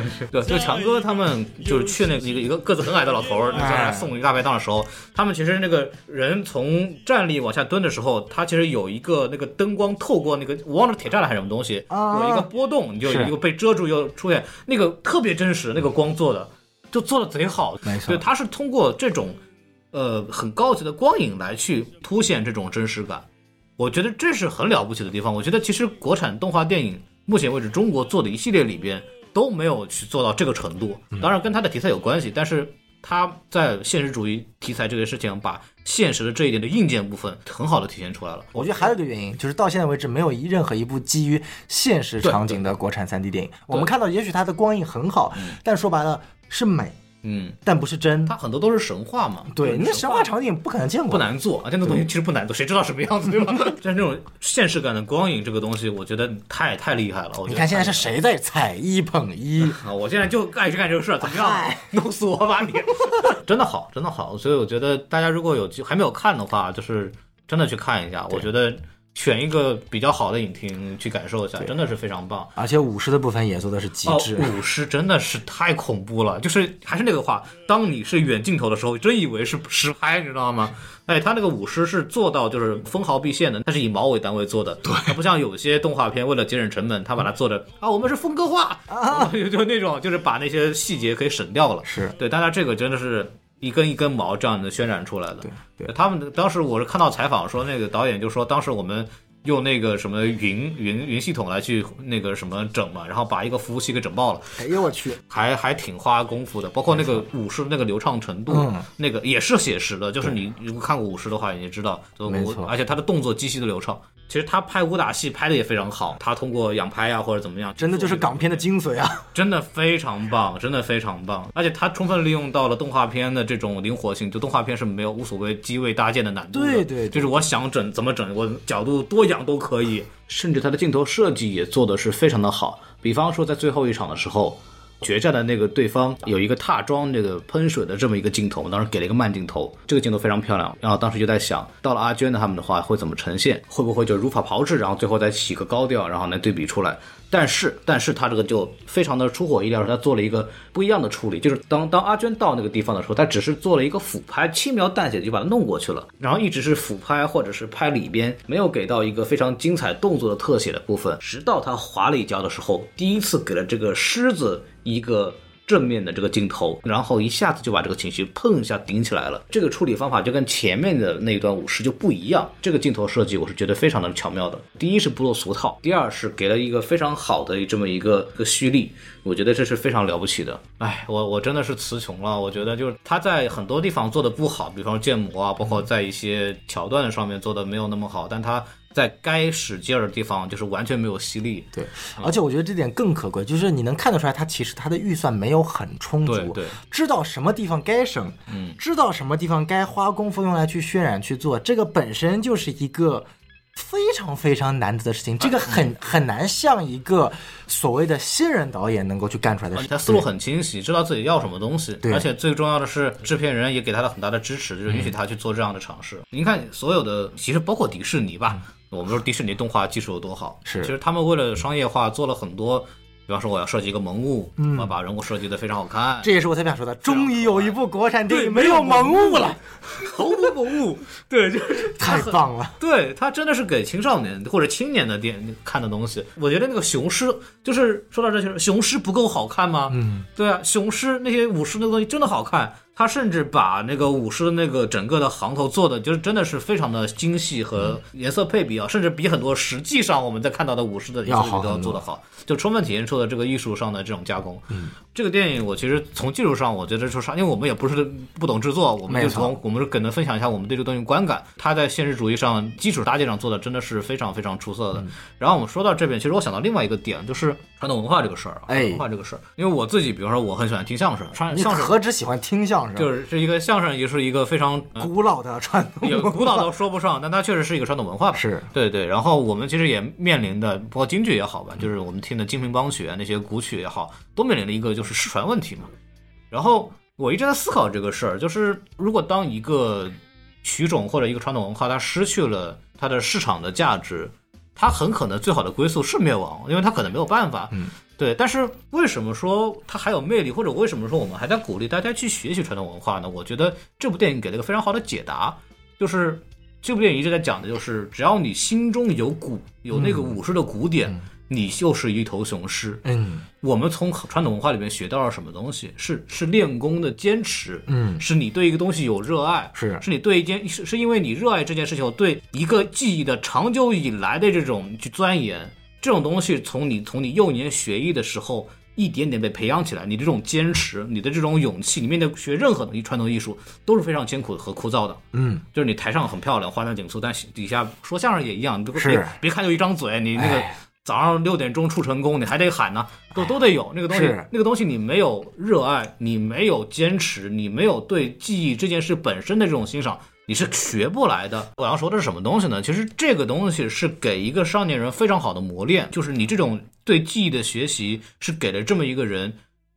[laughs] 对，就强哥他们就是去那个一个一个个子很矮的老头儿，在那送一个大排档的时候，他们其实那个人从站立往下蹲的时候，他其实有一个那个灯光透过那个我忘了铁栅栏还是什么东西，啊有一个波动，你就有一个被遮住又出现，那个特别真实，那个光做的就做的贼好，没错对，他是通过这种呃很高级的光影来去凸显这种真实感。我觉得这是很了不起的地方。我觉得其实国产动画电影目前为止中国做的一系列里边都没有去做到这个程度，当然跟他的题材有关系，但是他在现实主义题材这个事情，把现实的这一点的硬件部分很好的体现出来了。我觉得还有一个原因，就是到现在为止没有一任何一部基于现实场景的国产 3D 电影。我们看到，也许它的光影很好，但说白了是美，嗯，但不是真。它很多都是神话嘛。对，那神话场景不可能见过，不难做啊，这种东西其实不难做，谁知道什么样子对吧？[laughs] 但是这种现实感的光影这个东西，我觉得太太厉害了。我觉得你看现在是谁在踩一捧一？[laughs] 啊，我现在就爱去干这个事儿，怎么样？弄死我吧你！[laughs] 真的好，真的好，所以我觉得大家如果有机还没有看的话，就是真的去看一下。我觉得选一个比较好的影厅去感受一下，真的是非常棒。而且舞狮的部分也做的是极哦致。，舞狮真的是太恐怖了，就是还是那个话，当你是远镜头的时候，真以为是实拍，你知道吗？哎，他那个舞狮是做到就是分毫毕现的，它是以毛为单位做的，对，它不像有些动画片为了节省成本，他把它做的啊，我们是风格化，[laughs] 啊、就那种就是把那些细节可以省掉了，是对，但它这个真的是。一根一根毛这样的渲染出来的，对他们当时我是看到采访说，那个导演就说，当时我们用那个什么云云云系统来去那个什么整嘛，然后把一个服务器给整爆了，哎呦我去！还还挺花功夫的，包括那个舞狮那个流畅程度，嗯。那个也是写实的，就是你如果看过舞狮的话，你也知道，没错。而且他的动作极其的流畅。其实他拍武打戏拍的也非常好，他通过仰拍啊或者怎么样，真的就是港片的精髓啊！[laughs] 真的非常棒，真的非常棒，而且他充分利用到了动画片的这种灵活性，就动画片是没有无所谓机位搭建的难度的，对对对就是我想整怎么整，我角度多仰都可以，甚至他的镜头设计也做的是非常的好，比方说在最后一场的时候。决战的那个对方有一个踏桩这个喷水的这么一个镜头，当时给了一个慢镜头，这个镜头非常漂亮。然后当时就在想，到了阿娟的他们的话会怎么呈现？会不会就如法炮制，然后最后再起个高调，然后来对比出来？但是，但是他这个就非常的出乎意料，他做了一个不一样的处理，就是当当阿娟到那个地方的时候，他只是做了一个俯拍，轻描淡写的就把它弄过去了，然后一直是俯拍或者是拍里边，没有给到一个非常精彩动作的特写的部分，直到他滑了一跤的时候，第一次给了这个狮子一个。正面的这个镜头，然后一下子就把这个情绪砰一下顶起来了。这个处理方法就跟前面的那一段舞狮就不一样。这个镜头设计我是觉得非常的巧妙的。第一是不落俗套，第二是给了一个非常好的这么一个一个蓄力，我觉得这是非常了不起的。哎，我我真的是词穷了。我觉得就是他在很多地方做的不好，比方建模啊，包括在一些桥段上面做的没有那么好，但他。在该使劲儿的地方，就是完全没有吸力。对，而且我觉得这点更可贵，就是你能看得出来，他其实他的预算没有很充足，对对。知道什么地方该省，嗯，知道什么地方该花功夫用来去渲染去做，这个本身就是一个非常非常难得的事情，这个很很难像一个所谓的新人导演能够去干出来的事情。他。思路很清晰，知道自己要什么东西，对。而且最重要的是，制片人也给他了很大的支持，就是允许他去做这样的尝试。您看，所有的其实包括迪士尼吧，我们说迪士尼动画技术有多好，是其实他们为了商业化做了很多，比方说我要设计一个萌物，我要把人物设计的非常好看，这也是我特别想说的，终于有一部国产电影没有萌物了，毫无萌物，对，就是 [laughs] 太棒了。对他真的是给青少年或者青年的电看的东西。我觉得那个雄狮，就是说到这些，雄狮不够好看吗？嗯，对啊，雄狮那些武士那个东西真的好看。他甚至把那个舞狮的那个整个的行头做的，就是真的是非常的精细和颜色配比啊，甚至比很多实际上我们在看到的舞狮的颜色都要做得好，就充分体现出了这个艺术上的这种加工。嗯，这个电影我其实从技术上，我觉得就是，因为我们也不是不懂制作，我们就从我们可能分享一下我们对这个东西观感。他在现实主义上基础搭建上做的真的是非常非常出色的。然后我们说到这边，其实我想到另外一个点，就是传统文化这个事儿啊，哎文化这个事儿，因为我自己，比如说我很喜欢听相声，相你相声何止喜欢听相声，就是是一个相声，也是一个非常、呃古老的传统也文化，古老都说不上，但它确实是一个传统文化吧。是对对。然后我们其实也面临的，包括京剧也好吧，就是我们听的京评梆曲啊，那些古曲也好，都面临了一个就是失传问题嘛。然后我一直在思考这个事儿，就是如果当一个曲种或者一个传统文化它失去了它的市场的价值，它很可能最好的归宿是灭亡，因为他可能没有办法。嗯。对，但是为什么说他还有魅力，或者为什么说我们还在鼓励大家去学习传统文化呢？我觉得这部电影给了一个非常好的解答，就是这部电影一直在讲的就是，只要你心中有鼓，有那个武士的鼓点，你就是一头雄狮。嗯我们从传统文化里面学到了什么东西？是是练功的坚持，嗯是你对一个东西有热爱，是是你对一件是是因为你热爱这件事情，对一个技艺的长久以来的这种去钻研，这种东西从你从你幼年学艺的时候。一点点被培养起来，你这种坚持，你的这种勇气，你面对学任何东西传统艺术都是非常艰苦和枯燥的。嗯，就是你台上很漂亮，花团锦簇，但底下说相声也一样，你别是别别看就一张嘴，你那个哎早上六点钟出成功，你还得喊呢，都都得有那个东西是。那个东西你没有热爱，你没有坚持，你没有对记忆这件事本身的这种欣赏，你是学不来的。我要说的是什么东西呢？其实这个东西是给一个少年人非常好的磨练，就是你这种对记忆的学习是给了这么一个人。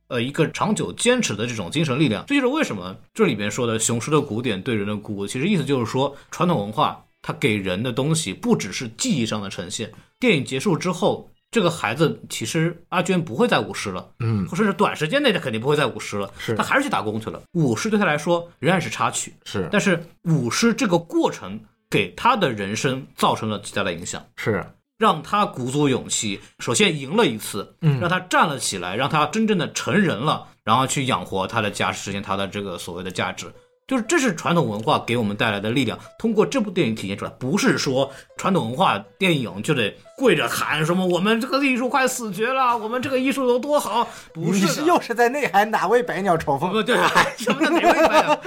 呃，一个长久坚持的这种精神力量，这就是为什么这里边说的雄狮的古典对人的鼓舞，其实意思就是说，传统文化它给人的东西不只是记忆上的呈现。电影结束之后，这个孩子其实阿娟不会再舞狮了，嗯，或者是短时间内他肯定不会再舞狮了，是他还是去打工去了。舞狮对他来说仍然是插曲，是但是舞狮这个过程给他的人生造成了极大的影响。是，让他鼓足勇气，首先赢了一次，嗯让他站了起来，让他真正的成人了，然后去养活他的家，实现他的这个所谓的价值。就是这是传统文化给我们带来的力量，通过这部电影体现出来。不是说传统文化电影就得跪着喊什么我们这个艺术快死绝了，我们这个艺术有多好，不是又是在内涵哪位百鸟朝凤？不对，[laughs] 什么叫哪位百鸟？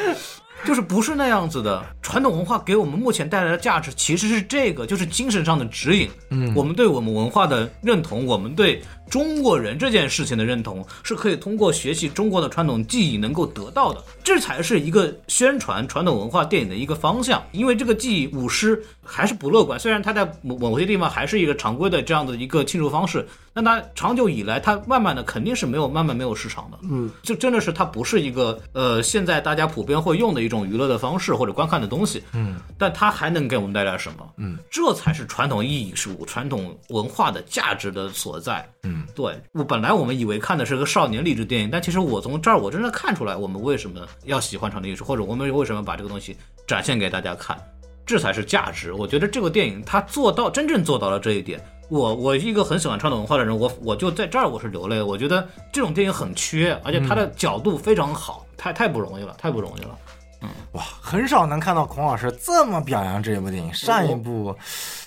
就是不是那样子的。传统文化给我们目前带来的价值其实是这个，就是精神上的指引。嗯我们对我们文化的认同，我们对中国人这件事情的认同，是可以通过学习中国的传统技艺能够得到的。这才是一个宣传传统文化电影的一个方向。因为这个技艺舞狮还是不乐观，虽然它在某某些地方还是一个常规的这样的一个庆祝方式，但它长久以来，它慢慢的肯定是没有慢慢没有市场的。嗯，就真的是它不是一个呃现在大家普遍会用的一种娱乐的方式或者观看的东西。嗯，但它还能给我们带来什么？嗯，这才是传统意义是、传统文化的价值的所在。嗯，对我本来我们以为看的是个少年励志电影，但其实我从这儿我真的看出来，我们为什么要喜欢传统艺术，或者我们为什么把这个东西展现给大家看，这才是价值。我觉得这个电影它做到真正做到了这一点。我我一个很喜欢传统文化的人，我我就在这儿我是流泪。我觉得这种电影很缺，而且它的角度非常好，太太不容易了，太不容易了。哇，很少能看到孔老师这么表扬这部电影。上一部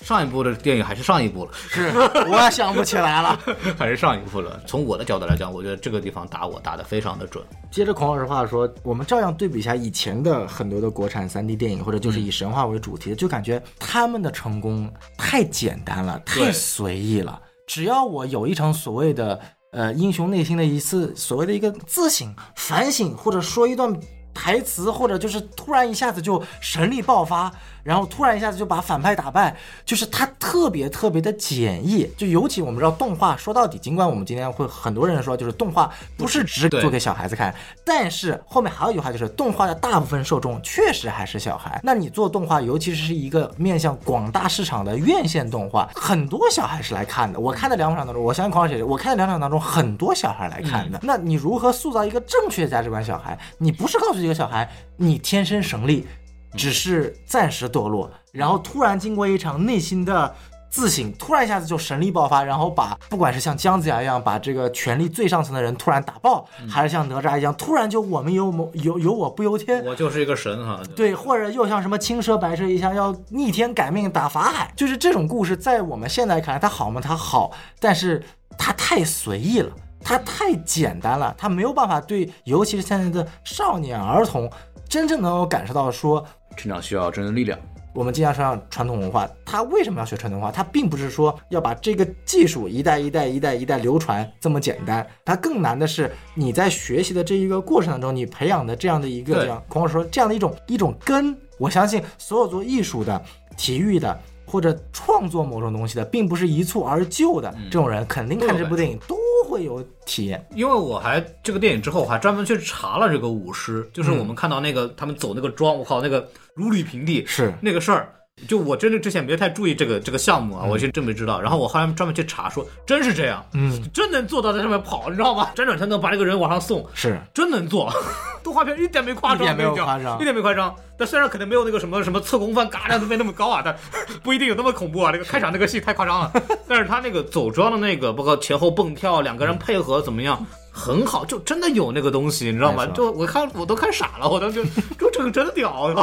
上一部的电影还是上一部了，是我想不起来了。[laughs] 还是上一部了。从我的角度来讲，我觉得这个地方打我打得非常的准。接着孔老师话说，我们照样对比一下以前的很多的国产 3D 电影，或者就是以神话为主题的，就感觉他们的成功太简单了，太随意了。只要我有一场所谓的呃英雄内心的一次所谓的一个自省、反省，或者说一段台词，或者就是突然一下子就神力爆发，然后突然一下子就把反派打败，就是它特别特别的简易。就尤其我们知道动画，说到底，尽管我们今天会很多人说，就是动画不是只对做给小孩子看，但是后面还有一句话就是，动画的大部分受众确实还是小孩。那你做动画，尤其是一个面向广大市场的院线动画，很多小孩是来看的。我看的两场当中，我相信孔老师也是，我看的两场当中，很多小孩来看的。那你如何塑造一个正确的价值观？小孩，你不是告诉一个小孩你天生神力，只是暂时堕落，然后突然经过一场内心的。自省，突然一下子就神力爆发，然后把不管是像姜子牙一样把这个权力最上层的人突然打爆，还是像哪吒一样突然就我们有某有有我不由天，我就是一个神哈。对，或者又像什么青蛇白蛇一样要逆天改命打法海，就是这种故事，在我们现在看来，它好吗？它好，但是它太随意了，它太简单了，它没有办法对，尤其是现在的少年儿童，真正能够感受到说，成长需要真正力量。我们经常说传统文化，它为什么要学传统文化？它并不是说要把这个技术一代一代一代一代流传这么简单，它更难的是你在学习的这一个过程当中，你培养的这样的一个这样孔老师说这样的一种一种根。我相信所有做艺术的、体育的或者创作某种东西的，并不是一蹴而就的，这种人肯定看这部电影都会有体验。因为我还这个电影之后，我还专门去查了这个舞狮，就是我们看到那个他们走那个庄，我靠，那个如履平地，是那个事儿。就我真的之前没太注意这个这个项目啊，我是真没知道。然后我后来专门去查说，真是这样，嗯，[laughs] 真能做到在上面跑，你知道吗？辗转才能把这个人往上送，是 [laughs] 真能做。[laughs] 动画片一点没夸张，一点没有夸张一点没夸张。但虽然可能没有那个什么什么侧空翻嘎亮都没那么高啊，但不一定有那么恐怖啊。那个开场那个戏太夸张了，但是他那个走桩的那个，包括前后蹦跳，两个人配合怎么样？很好，就真的有那个东西，你知道吗？就我看我都看傻了，我当时就这个真屌，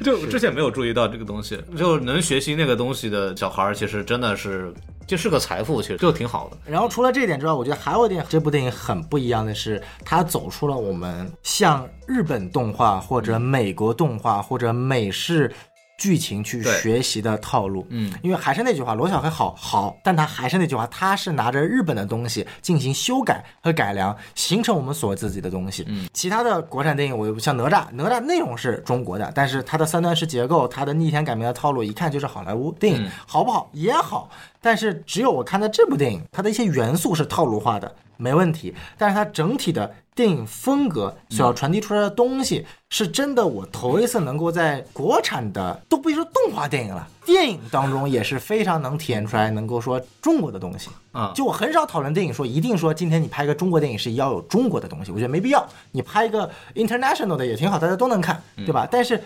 就 [laughs] 就之前没有注意到这个东西，就能学习那个东西的小孩儿，其实真的是这是个财富，其实就挺好的。然后除了这一点之外，我觉得还有一点，这部电影很不一样的是，它走出了我们像日本动画或者美国动画或者美式剧情去学习的套路。嗯，因为还是那句话，罗小黑好好，但他还是那句话，他是拿着日本的东西进行修改和改良，形成我们所自己的东西。嗯，其他的国产电影，我像哪吒，哪吒内容是中国的，但是它的三段式结构，它的逆天改命的套路，一看就是好莱坞电影，嗯。好不好？也好，但是只有我看的这部电影，它的一些元素是套路化的，没问题，但是它整体的电影风格所要传递出来的东西，是真的我头一次能够在国产的都不说动画电影了，电影当中也是非常能体现出来，能够说中国的东西。啊，就我很少讨论电影，说一定说今天你拍一个中国电影是要有中国的东西，我觉得没必要。你拍一个 international 的也挺好，大家都能看，对吧？但是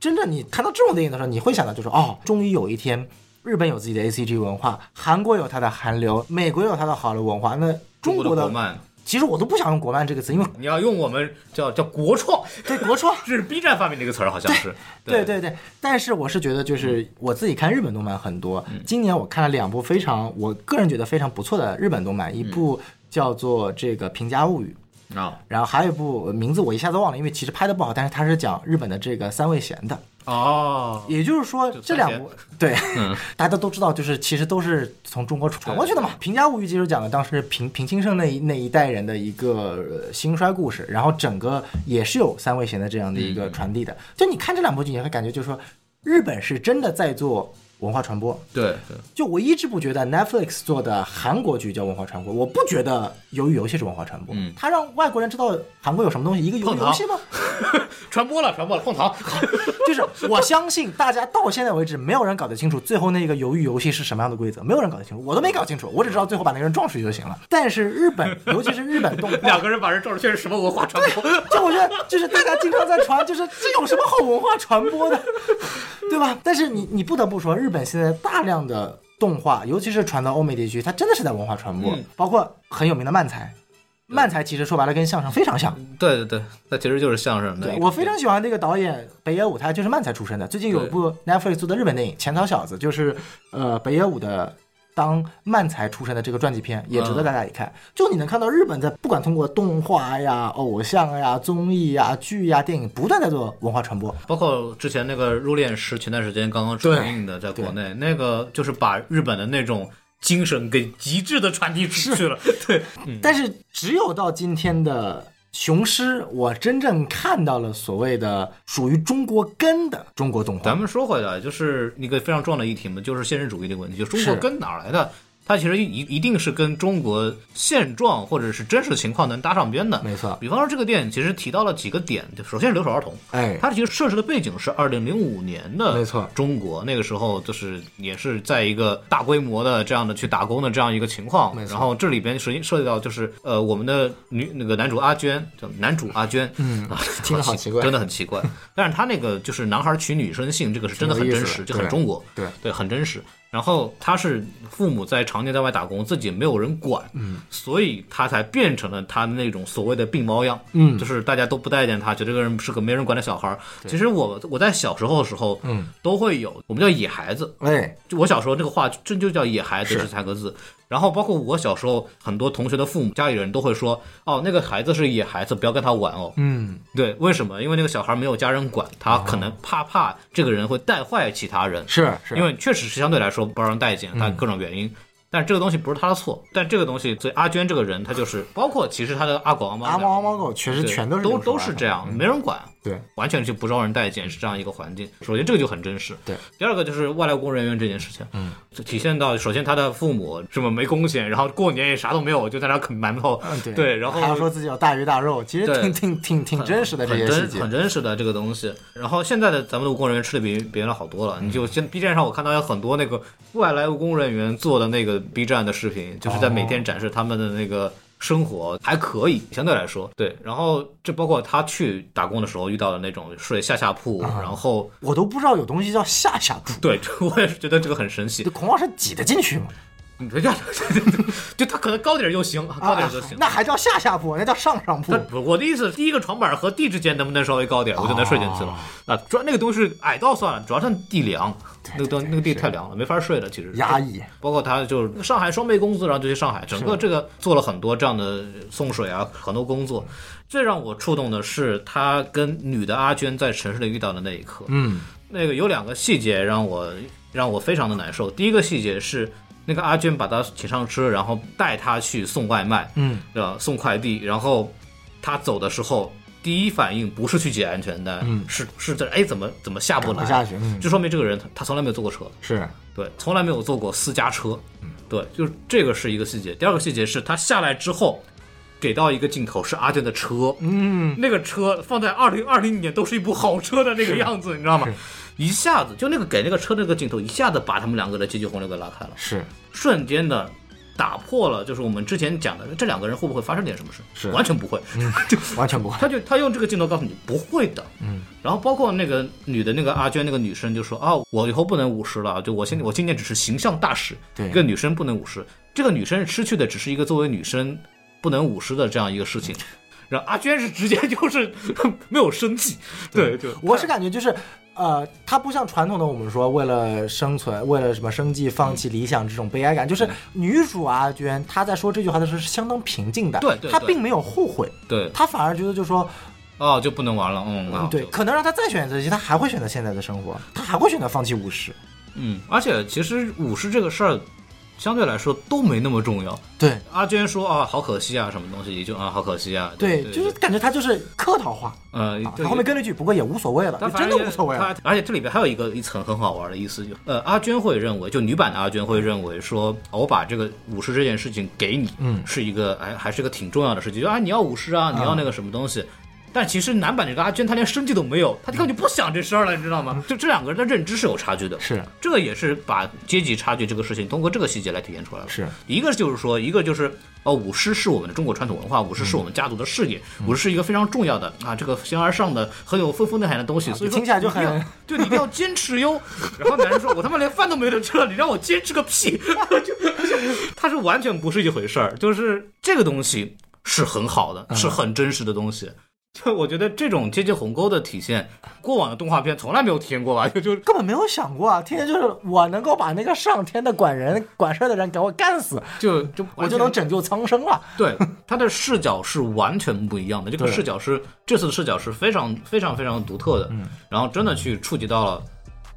真正你看到这种电影的时候，你会想到就是哦，终于有一天日本有自己的 A C G 文化，韩国有它的韩流，美国有它的好的文化，那中国国的国漫，其实我都不想用国漫这个词，因为你要用我们叫叫国创，[laughs] 对国创。这 [laughs] 是 B 站发明的一个词儿，好像是。对对对，但是我是觉得，就是我自己看日本动漫很多。今年我看了两部非常，我个人觉得非常不错的日本动漫，一部叫做这个《平家物语》，啊然后还有一部呃名字我一下子忘了，因为其实拍的不好，但是它是讲日本的这个三味弦的。哦，也就是说，这两部对，嗯 [laughs] 大家都知道，就是其实都是从中国传过去的嘛。《平家物语》其实讲的当时平平清盛那一那一代人的一个呃兴衰故事，然后整个也是有三味弦的这样的一个传递的。就你看这两部剧，你会感觉就是说，日本是真的在做文化传播。对对，就我一直不觉得 Netflix 做的韩国剧叫文化传播，我不觉得鱿鱼游戏是文化传播。嗯它让外国人知道韩国有什么东西，一个鱿鱼游戏吗？[laughs] 传播了，传播了，碰糖。[laughs] 就是我相信大家到现在为止，没有人搞得清楚最后那个鱿鱼游戏是什么样的规则，没有人搞得清楚，我都没搞清楚，我只知道最后把那个人撞出去就行了。但是日本，尤其是日本动画，两个人把人撞出去是什么文化传播？就我觉得，就是大家经常在传，就是这有什么好文化传播的，对吧？但是你你不得不说，日本现在大量的动画，尤其是传到欧美地区，它真的是在文化传播，嗯包括很有名的漫才。漫才其实说白了跟相声非常像，对对对，那其实就是相声对。我非常喜欢这个导演北野武，他就是漫才出身的。最近有一部 Netflix 做的日本电影《浅草小子》，就是呃北野武的当漫才出身的这个传记片，也值得大家一看。就你能看到日本在不管通过动画呀、偶像呀、综艺呀、剧呀、电影，不断在做文化传播。包括之前那个《入殓师》，前段时间刚刚上映的，在国内那个就是把日本的那种精神给极致的传递出去了。对，但是只有到今天的雄狮，我真正看到了所谓的属于中国根的中国动画。咱们说回来，就是一个非常重要的议题嘛，就是现实主义这个问题，就中国根哪来的？它其实一一定是跟中国现状或者是真实情况能搭上边的。没错比方说这个电影其实提到了几个点，就首先是留守儿童，哎，它其实设置的背景是二零零五年的，没错中国那个时候就是也是在一个大规模的这样的去打工的这样一个情况，没错然后这里边实际涉及到就是呃我们的女那个男主阿娟，叫男主阿娟，嗯啊，[laughs] 听着好奇怪真的很奇怪。[laughs] 但是他那个就是男孩娶女生姓，这个是真的很真实，挺有意思的这很中国，对对，很真实。然后他是父母在常年在外打工，自己没有人管，嗯，所以他才变成了他那种所谓的病猫样，嗯。就是大家都不待见他，觉得这个人是个没人管的小孩儿。其实我我在小时候的时候，嗯，都会有，我们叫野孩子，哎，就我小时候这个话真就叫野孩子这三个字。然后包括我小时候，很多同学的父母、家里人都会说，哦，那个孩子是野孩子，不要跟他玩哦。嗯，对，为什么？因为那个小孩没有家人管，他可能怕怕这个人会带坏其他人。是是，因为确实是相对来说不让人待见，他各种原因。但这个东西不是他的错，但这个东西，所以阿娟这个人，他就是包括其实他的阿狗阿猫阿猫阿猫狗确实全都是都都是这样，没人管，对，完全就不招人待见，是这样一个环境。首先这个就很真实。对，第二个就是外来务工人员这件事情，嗯，就体现到首先他的父母这么没贡献，然后过年也啥都没有，就在那啃馒头，嗯对 [laughs] 对，然后还要说自己有大鱼大肉，其实挺挺挺挺真实的这些事情很真很。真实的这个东西。然后现在的咱们的务工人员吃的比别人好多了。你就现 B 站上我看到有很多那个外来务工人员做的那个 B 站的视频，就是在每天展示他们的那个。生活还可以，相对来说对。然后这包括他去打工的时候遇到的那种睡下下铺，然后我都不知道有东西叫下下铺，对，[laughs] 我也是觉得这个很神奇这。孔老师挤得进去吗？人 [laughs] 家就他可能高点儿就行，高点儿就行。啊那还叫下下铺，那叫上上铺我的意思，第一个床板和地之间能不能稍微高点儿，我就能睡进去了。啊，主要那个东西矮到算了，主要是地凉，那个东那个地太凉了，没法睡了。其实压抑，包括他就是上海双倍工资，然后就去上海，整个这个做了很多这样的送水啊，很多工作。最让我触动的是他跟女的阿娟在城市里遇到的那一刻。嗯，那个有两个细节让我让我非常的难受。第一个细节是那个阿娟把他请上车，然后带他去送外卖，嗯，对吧？送快递，然后他走的时候，第一反应不是去解安全带，嗯。是是在哎怎么怎么下不来？下去，嗯，就说明这个人他他从来没有坐过车，是。对，从来没有坐过私家车，嗯。对，就是这个是一个细节。第二个细节是他下来之后。给到一个镜头是阿娟的车，嗯，那个车放在二零二零年都是一部好车的那个样子，你知道吗？一下子就那个给那个车那个镜头，一下子把他们两个的阶级洪流给拉开了，是。瞬间的打破了，就是我们之前讲的这两个人会不会发生点什么事？是。完全不会，就 [laughs] 完全不会。他就他用这个镜头告诉你不会的，嗯，然后包括那个女的那个阿娟那个女生就说啊，我以后不能舞狮了，就我现我今年只是形象大使，对。一个女生不能舞狮，这个女生失去的只是一个作为女生不能舞狮的这样一个事情。然后阿娟是直接就是 [laughs] 没有生气，对，就我是感觉就是，呃，它不像传统的我们说为了生存、为了什么生计放弃理想这种悲哀感，就是女主阿娟她在说这句话的时候是相当平静的，对对对她并没有后悔，对她反而觉得就说，哦就不能玩了，嗯，啊对，可能让她再选择一些，她还会选择现在的生活，她还会选择放弃武士，嗯，而且其实武士这个事儿相对来说都没那么重要。对阿娟说啊，好可惜啊，什么东西也就啊，好可惜啊，对，对，就是感觉他就是客套话，呃，啊对她后面跟了一句，不过也无所谓了，就真的无所谓了，而且这里边还有一个一层很好玩的意思，就呃，阿娟会认为，就女版的阿娟会认为说，我把这个舞狮这件事情给你，嗯是一个哎，还是个挺重要的事情，就啊，你要舞狮啊，你要那个什么东西。但其实男版这个阿娟，她连生计都没有，她根本就不想这事儿了，你知道吗？就这两个人的认知是有差距的，是这个也是把阶级差距这个事情通过这个细节来体现出来了。是一个就是说，一个就是哦，舞狮是我们的中国传统文化，舞狮是我们家族的事业，嗯舞狮是一个非常重要的啊，这个形而上的很有丰富内涵的东西，所以说听起来就很就 [laughs] 你一定要坚持哟。[laughs] 然后男人说：“我他妈连饭都没得吃了，你让我坚持个屁！”就 [laughs] 他是完全不是一回事儿，就是这个东西是很好的，是很真实的东西。就我觉得这种阶级鸿沟的体现，过往的动画片从来没有体现过吧？[laughs] 就就根本没有想过啊，天天就是我能够把那个上天的管人管事儿的人给我干死，就 [laughs] 就我就能拯救苍生了。对，他的视角是完全不一样的。这个视角是这次的视角是非常非常非常独特的，嗯然后真的去触及到了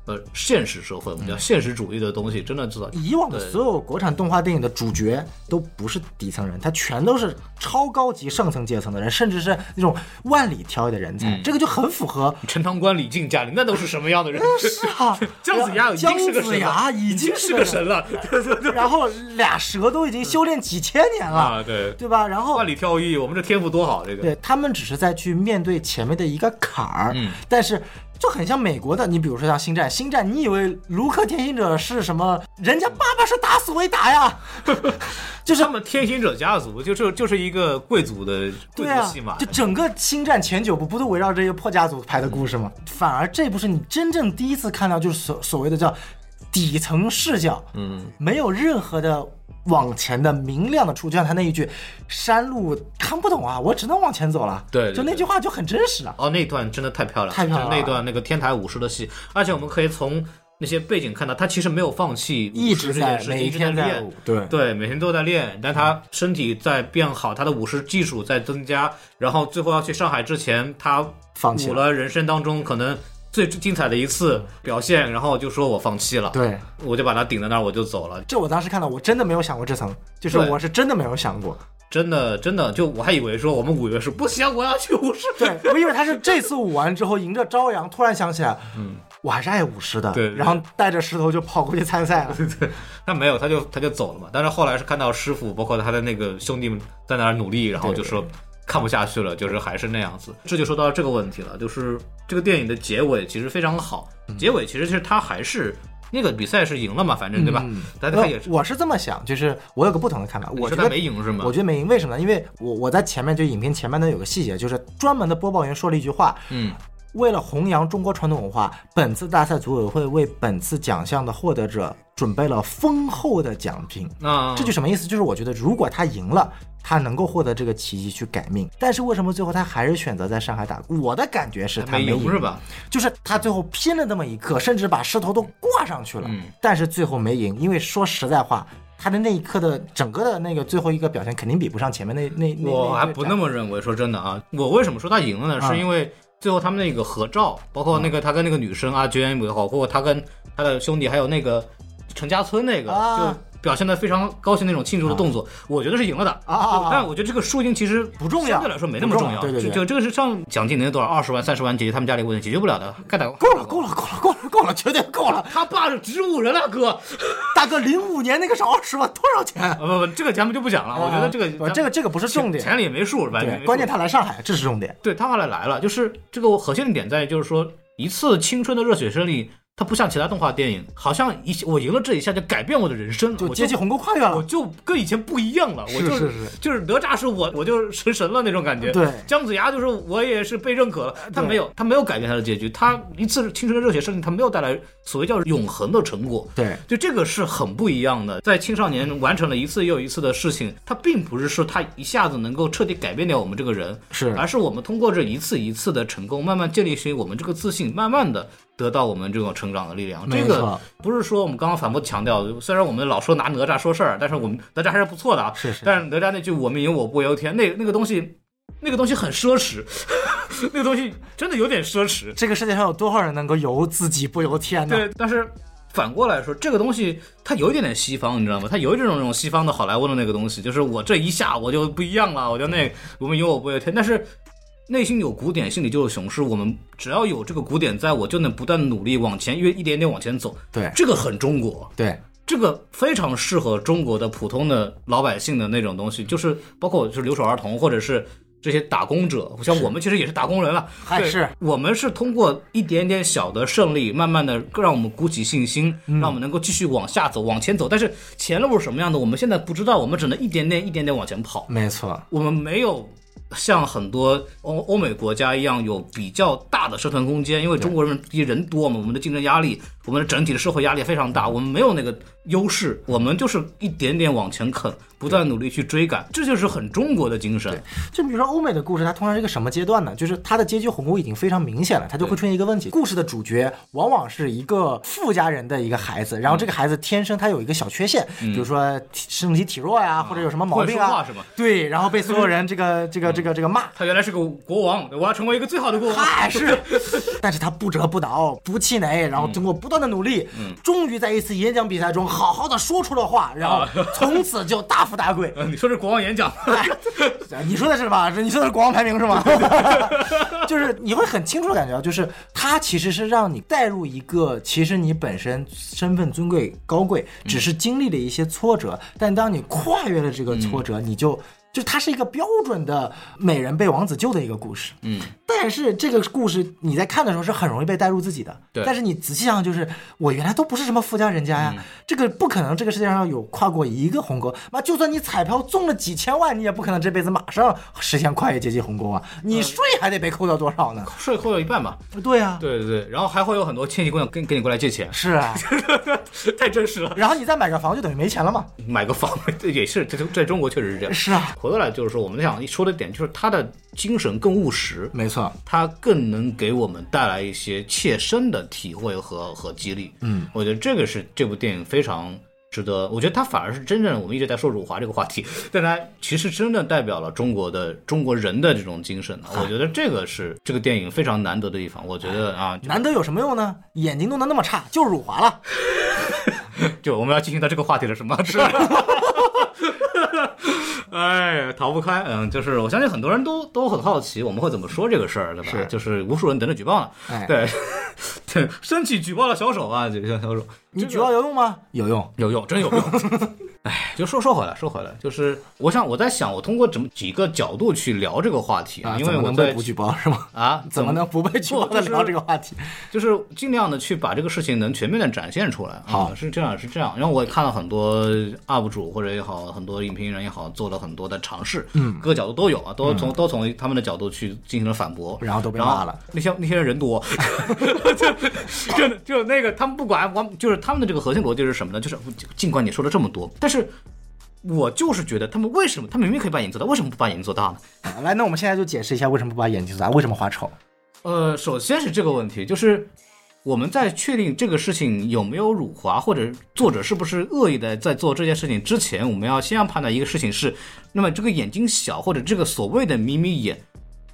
呃现实社会，我们叫现实主义的东西，真的知道。以往的所有国产动画电影的主角都不是底层人，他全都是超高级上层阶层的人，甚至是那种万里挑一的人才，嗯这个就很符合。陈塘关、李靖、家里，那都是什么样的人？[laughs] 是啊，姜子牙已经是个姜子神了，牙已 [laughs] 已经是个神了，对对对然后俩蛇都已经修炼几千年了，啊，对，对吧？然后万里挑一，我们这天赋多好，这个对他们只是在去面对前面的一个坎儿，嗯但是就很像美国的，你比如说像星战，星战你以为卢克天行者是什么？人家爸爸是打死维达呀，[laughs] 就是他们天行者家族就是就是一个贵族的贵对啊族戏码，就整个星战前九部不都围绕这些破家族拍的故事吗？反而这部是你真正第一次看到，就是所所谓的叫底层视角，嗯，没有任何的往前的明亮的处，就像他那一句“山路看不懂啊，我只能往前走了”，对对就那句话就很真实啊。哦，那段真的太漂亮了，太漂亮了。那段那个天台舞狮的戏，而且我们可以从那些背景看到，他其实没有放弃一直在每一事情一直在天在练。舞，对。对，每天都在练，但他身体在变好，他的舞狮技术在增加，然后最后要去上海之前，他放弃舞了人生当中可能最精彩的一次表现，然后就说我放弃了，对，我就把他顶在那儿，我就走了。这我当时看到，我真的没有想过这层，就是我是真的没有想过。真的，真的，就我还以为说我们五月是不行，我要去舞狮。对，我以为他是这次舞完之后，迎着朝阳，突然想起来，[laughs] 嗯，我还是爱舞狮的，对对然后带着石头就跑过去参赛了。对对 [laughs] 他没有，他就他就走了嘛。但是后来是看到师傅，包括他的那个兄弟们在那儿努力，然后就说看不下去了，就是还是那样子。这就说到这个问题了，就是这个电影的结尾其实非常好，结尾其实是他还是那个比赛是赢了嘛，反正对吧？嗯但他也是，我是这么想，就是我有个不同的看法，我觉得没赢是吗？我觉得没赢，为什么呢？因为我我在前面就影片前面呢有个细节，就是专门的播报员说了一句话，嗯为了弘扬中国传统文化，本次大赛组委会为本次奖项的获得者准备了丰厚的奖品。啊，这就什么意思？就是我觉得如果他赢了，他能够获得这个奇迹去改命。但是为什么最后他还是选择在上海打？我的感觉是他没赢赢是吧？就是他最后拼了那么一刻，甚至把狮头都挂上去了，嗯但是最后没赢，因为说实在话。他的那一刻的整个的那个最后一个表现肯定比不上前面那那那。我还不那么么认为。说真的啊，我为什么说他赢了呢？啊是因为最后他们那个合照，包括那个他跟那个女生啊，娟也好，包括他跟他的兄弟，还有那个陈家村那个，啊就表现的非常高兴那种庆祝的动作，我觉得是赢了的啊啊啊但我觉得这个输赢其实不重要相对来说没那么不重重要。对对对就就这个是上奖金能多少二十万、三十万解决他们家里问题解决不了的，该打够了，够了，够了，够了，够了，绝对够了。他爸是植物人啊，哥。[laughs] 大哥，零五年那个是二十万，多少钱？啊不不，这个咱们就不讲了。我觉得这个这个这个不是重点，钱里也没数是吧？对，关键他来上海，这是重点。对他后来来了，就是这个核心的点在于，就是说一次青春的热血胜利，它不像其他动画电影，好像一我赢了这一下就改变我的人生了，我就阶级鸿沟跨越了。我就跟以前不一样了，我就是是是就是哪吒是我，我就是成神了那种感觉。对姜子牙就是我也是被认可了，他没有，他没有改变他的结局，他一次青春的热血胜利，他没有带来所谓叫永恒的成果。对，就这个是很不一样的，在青少年完成了一次又一次的事情，他并不是说他一下子能够彻底改变掉我们这个人，是而是我们通过这一次一次的成功，慢慢建立起我们这个自信，慢慢的得到我们这种成长的力量。这个不是说我们刚刚反复强调，虽然我们老说拿哪吒说事儿，但是我们哪吒还是不错的啊。是是但是哪吒那句“我命由我不由天”，那那个东西，那个东西很奢侈，[laughs] 那个东西真的有点奢侈。这个世界上有多少人能够由自己不由天呢？对，但是反过来说，这个东西它有一点点西方，你知道吗？它有一种那种西方的好莱坞的那个东西，就是我这一下我就不一样了，我就那我们有我不由天，但是。内心有鼓点，心里就有雄狮。我们只要有这个鼓点在，我就能不断努力往前，越一点点往前走。对这个很中国，对这个非常适合中国的普通的老百姓的那种东西，就是包括就是留守儿童或者是这些打工者，像我们其实也是打工人了，对是我们是通过一点点小的胜利，慢慢的让我们鼓起信心，让我们能够继续往下走，往前走。但是前路是什么样的，我们现在不知道，我们只能一点点一点点往前跑。没错，我们没有像很多欧欧美国家一样有比较大的社团空间，因为中国人毕竟人多嘛，我们的竞争压力，我们的整体的社会压力非常大，我们没有那个优势，我们就是一点点往前啃，不断努力去追赶，这就是很中国的精神。就比如说欧美的故事，它通常是一个什么阶段呢？就是它的阶级鸿沟已经非常明显了，它就会出现一个问题：故事的主角往往是一个富家人的一个孩子，然后这个孩子天生他有一个小缺陷，比如说身体体弱呀，或者有什么毛病啊。说话是吗，对，然后被所有人 [laughs] 这个这个这个这个骂。他原来是个国王，我要成为一个最好的国王。嗨，是，[laughs] 但是他不折不挠，不气馁，然后经过不断的努力，终于在一次演讲比赛中好好的说出了话，然后 [laughs] 从此就大富大贵。呃你说这国王演讲，[laughs] 哎，你说的是什么？你说的是国王排名是吗？[laughs] 就是你会很清楚的感觉到，就是他其实是让你带入一个，其实你本身身份尊贵高贵，只是经历了一些挫折，但当你跨越了这个挫折，你就。就它是一个标准的美人被王子救的一个故事，嗯，但是这个故事你在看的时候是很容易被带入自己的，对但是你仔细想想，就是我原来都不是什么富家人家呀，这个不可能，这个世界上有跨过一个鸿沟，妈，就算你彩票中了几千万，你也不可能这辈子马上实现跨越阶级鸿沟啊，你税还得被扣掉多少呢？税扣掉一半吧。对啊，对对对，然后还会有很多亲戚姑娘跟跟你过来借钱，是啊，[laughs] 太真实了。然后你再买个房就等于没钱了嘛，[laughs] 买个房，这也是这在中国确实是这样。是啊，回过来就是说，我们想说的点就是他的精神更务实，没错，它更能给我们带来一些切身的体会和和激励。嗯，我觉得这个是这部电影非常值得。我觉得它反而是真正我们一直在说辱华这个话题，[laughs] 但它其实真正代表了中国的中国人的这种精神。我觉得这个是这个电影非常难得的地方。我觉得啊，难得有什么用呢？眼睛弄得那么差，就是辱华了。[laughs] 就我们要进行到这个话题了，是吗？是。[laughs] 哎呀，逃不开。嗯，就是我相信很多人都都很好奇我们会怎么说这个事儿，对吧？是就是无数人等着举报呢。哎对，对，[laughs] 伸起举报的小手啊，这个小手，你举报有用吗？有用。有用，真有用。[laughs] 哎，就说说回来，说回来，就是我想我在想，我通过怎么几个角度去聊这个话题啊，因为我在怎么能被不举报是吗？啊，[laughs] 怎么能不被举报的聊这个话题？就是尽量的去把这个事情能全面的展现出来。好啊是这样，是这样。然后我也看了很多 UP 主或者也好，很多影评人也好，做了很多的尝试，嗯，各个角度都有啊，都从、都从他们的角度去进行了反驳，然后都被骂了。那些那些人人多，[laughs] [laughs] 就就就那个他们不管我，就是他们的这个核心逻辑是什么呢？就是尽管你说了这么多，但是。我就是觉得他们为什么，他明明可以把眼睛做大，为什么不把眼睛做大呢？啊来，那我们现在就解释一下为什么不把眼睛做大，为什么画丑？呃，首先是这个问题，就是我们在确定这个事情有没有辱华，或者作者是不是恶意的在做这件事情之前，我们要先要判断一个事情是，那么这个眼睛小或者这个所谓的眯眯眼，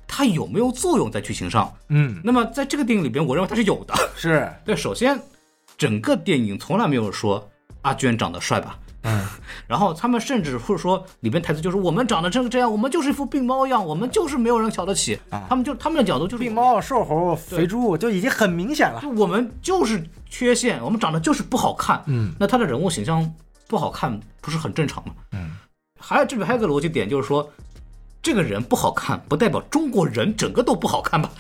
它有没有作用在剧情上？嗯，那么在这个电影里边，我认为它是有的。是 [laughs] 对，首先整个电影从来没有说阿娟长得帅吧。嗯，[laughs] 然后他们甚至会说，里边台词就是我们长得这个这样，我们就是一副病猫样，我们就是没有人瞧得起。他们就他们的角度就是病猫、瘦猴、肥猪，就已经很明显了。就我们就是缺陷，我们长得就是不好看。嗯，那他的人物形象不好看，不是很正常吗？嗯，还有这里还有个逻辑点，就是说，这个人不好看，不代表中国人整个都不好看吧？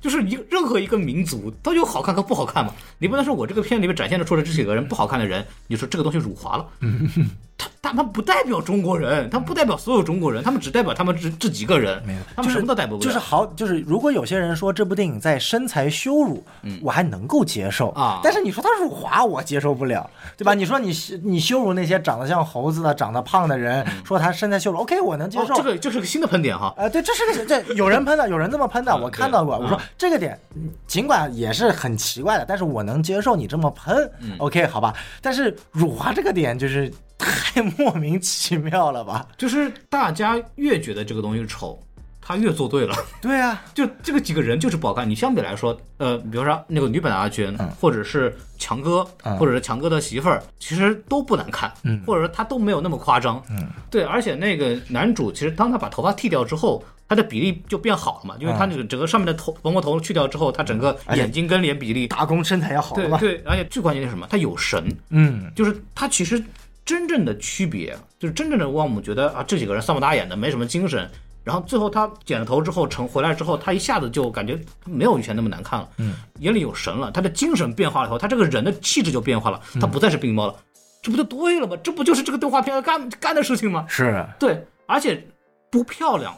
就是一个任何一个民族都有好看和不好看嘛。你不能说我这个片里面展现的出来这几个人不好看的人，你说这个东西辱华了。[laughs] 他他们不代表中国人，他们不代表所有中国人，他们只代表他们这这几个人，没有他们什么都代表不了。就是好，就是如果有些人说这部电影在身材羞辱，我还能够接受啊但是你说他辱华，我接受不了，对吧？你说你你羞辱那些长得像猴子的、长得胖的人，说他身材羞辱，OK，我能接受。哦这个这是个新的喷点哈。啊、对，这是个这有人喷的，有人这么喷的，嗯我看到过。对我说这个点，嗯尽管也是很奇怪的，但是我能接受你这么喷、o k 好吧？但是辱华这个点就是太 [laughs] 莫名其妙了吧？就是大家越觉得这个东西丑，他越做对了。[laughs] 对啊，[laughs] 就这个几个人就是不好看。你相比来说，呃，比如说那个女版的阿娟，或者是强哥，嗯或者是强哥的媳妇儿，其实都不难看，嗯或者说他都没有那么夸张，嗯，对。而且那个男主其实当他把头发剃掉之后，他的比例就变好了嘛，因为它那个整个上面的头王国头去掉之后，它整个眼睛跟脸比例，打工身材要好了吧？对对，而且最关键的是什么？它有神，嗯，就是它其实真正的区别，就是真正的让我们觉得啊，这几个人丧不打眼的，没什么精神。然后最后他剪了头之后成回来之后，他一下子就感觉没有以前那么难看了，嗯，眼里有神了，他的精神变化了以后，他这个人的气质就变化了，他不再是病猫了，这不就对了吗？这不就是这个动画片要干干的事情吗？是对，而且不漂亮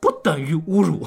不等于侮辱，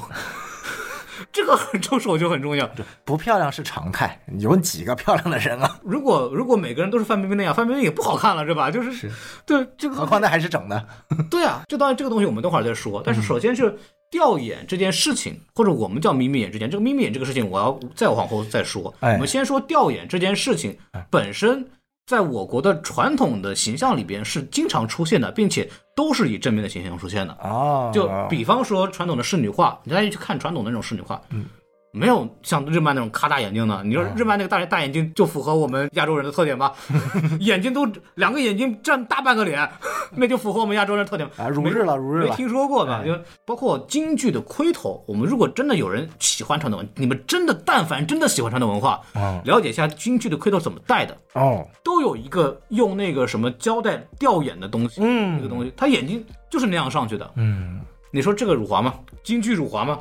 [laughs] 这个很重视我就很重要。不漂亮是常态，有几个漂亮的人啊？如果如果每个人都是范冰冰那样，范冰冰也不好看了，是吧？就是对这个何况那还是整的。对啊，这当然这个东西我们等会儿再说。但是首先是吊眼这件事情，或者我们叫眯眯眼之间，这个眯眯眼这个事情，我要再往后再说。哎我们先说吊眼这件事情本身，在我国的传统的形象里边是经常出现的，并且都是以正面的形象出现的。哦，就比方说传统的仕女画，你大家去看传统的那种仕女画，嗯，没有像日漫那种咔大眼睛的。你说日漫那个大大眼睛就符合我们亚洲人的特点吗？[laughs] 眼睛都两个眼睛占大半个脸，那就符合我们亚洲人的特点啊如日了如日了没听说过吧？哎就包括京剧的盔头，我们如果真的有人喜欢传统文，你们真的但凡真的喜欢传统文化，哦了解一下京剧的盔头怎么戴的，哦，都有一个用那个什么胶带吊眼的东西，嗯那个东西，他眼睛就是那样上去的。嗯你说这个辱华吗？京剧辱华吗？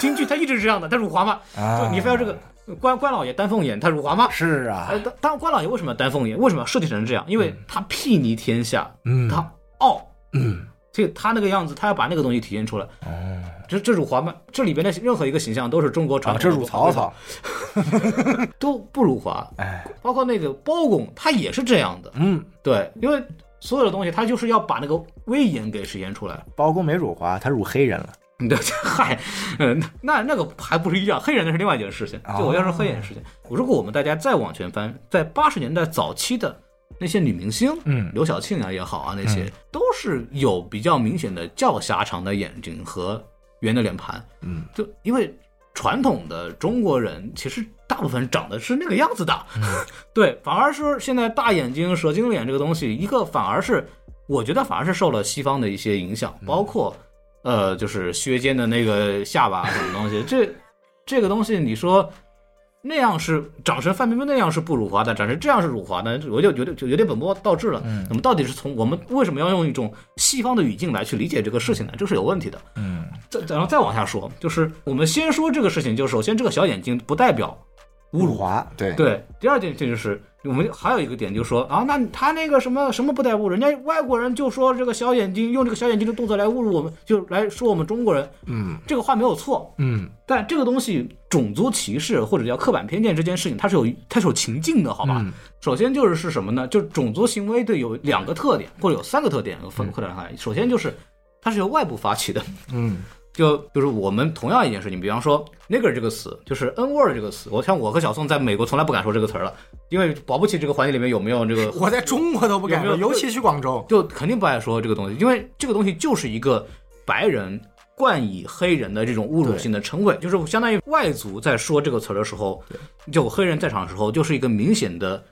京剧它一直是这样的，[laughs] 它辱华吗？啊就你非要这个关关老爷丹凤眼，他辱华吗？是啊呃，，当当关老爷为什么要丹凤眼？为什么要设计成这样？因为他睥睨天下，嗯他傲，嗯所以他那个样子，他要把那个东西体现出来。哦，这这辱华吗？这里边的任何一个形象都是中国传啊，统的，这辱曹操，[laughs] 都不辱华，哎，包括那个包公，他也是这样的。嗯，对，因为所有的东西，他就是要把那个威严给实现出来。包公没辱华，他辱黑人了。[laughs] 对，嗨，嗯，那那个还不是一样，黑人那是另外一件事情。哦就我要是黑人事情，如果我们大家再往前翻，在八十年代早期的那些女明星，嗯刘晓庆啊也好啊，那些、都是有比较明显的较狭长的眼睛和圆的脸盘。嗯，就因为传统的中国人其实大部分长得是那个样子的，对，反而是现在大眼睛、蛇精脸这个东西，一个反而是我觉得反而是受了西方的一些影响，包括呃，就是削尖的那个下巴什么东西，这这个东西你说。那样是长成范冰冰那样是不辱华的，长成这样是辱华的，我就有点就有点本末倒置了。那么到底是从我们为什么要用一种西方的语境来去理解这个事情呢？这是有问题的。嗯，再然后再往下说，就是我们先说这个事情，就是首先这个小眼睛不代表侮辱华，对。对，第二件这就是我们还有一个点，就是说啊，那他那个什么什么不带侮辱，人家外国人就说这个小眼睛用这个小眼睛的动作来侮辱我们，就来说我们中国人，嗯。这个话没有错，嗯。但这个东西种族歧视或者叫刻板偏见这件事情，它是有它是有情境的，好吧？嗯。首先就是是什么呢？就种族行为对有两个特点，或者有三个特点分扩展开来。首先就是它是由外部发起的，嗯就就是我们同样一件事情，比方说 nigger 这个词，就是 n word 这个词，我像我和小宋在美国从来不敢说这个词儿了，因为保不齐这个环境里面有没有这个，[laughs] 我在中国都不敢说，尤其去广州。就肯定不爱说这个东西，因为这个东西就是一个白人冠以黑人的这种侮辱性的称谓，就是相当于外族在说这个词儿的时候，就黑人在场的时候，就是一个明显的。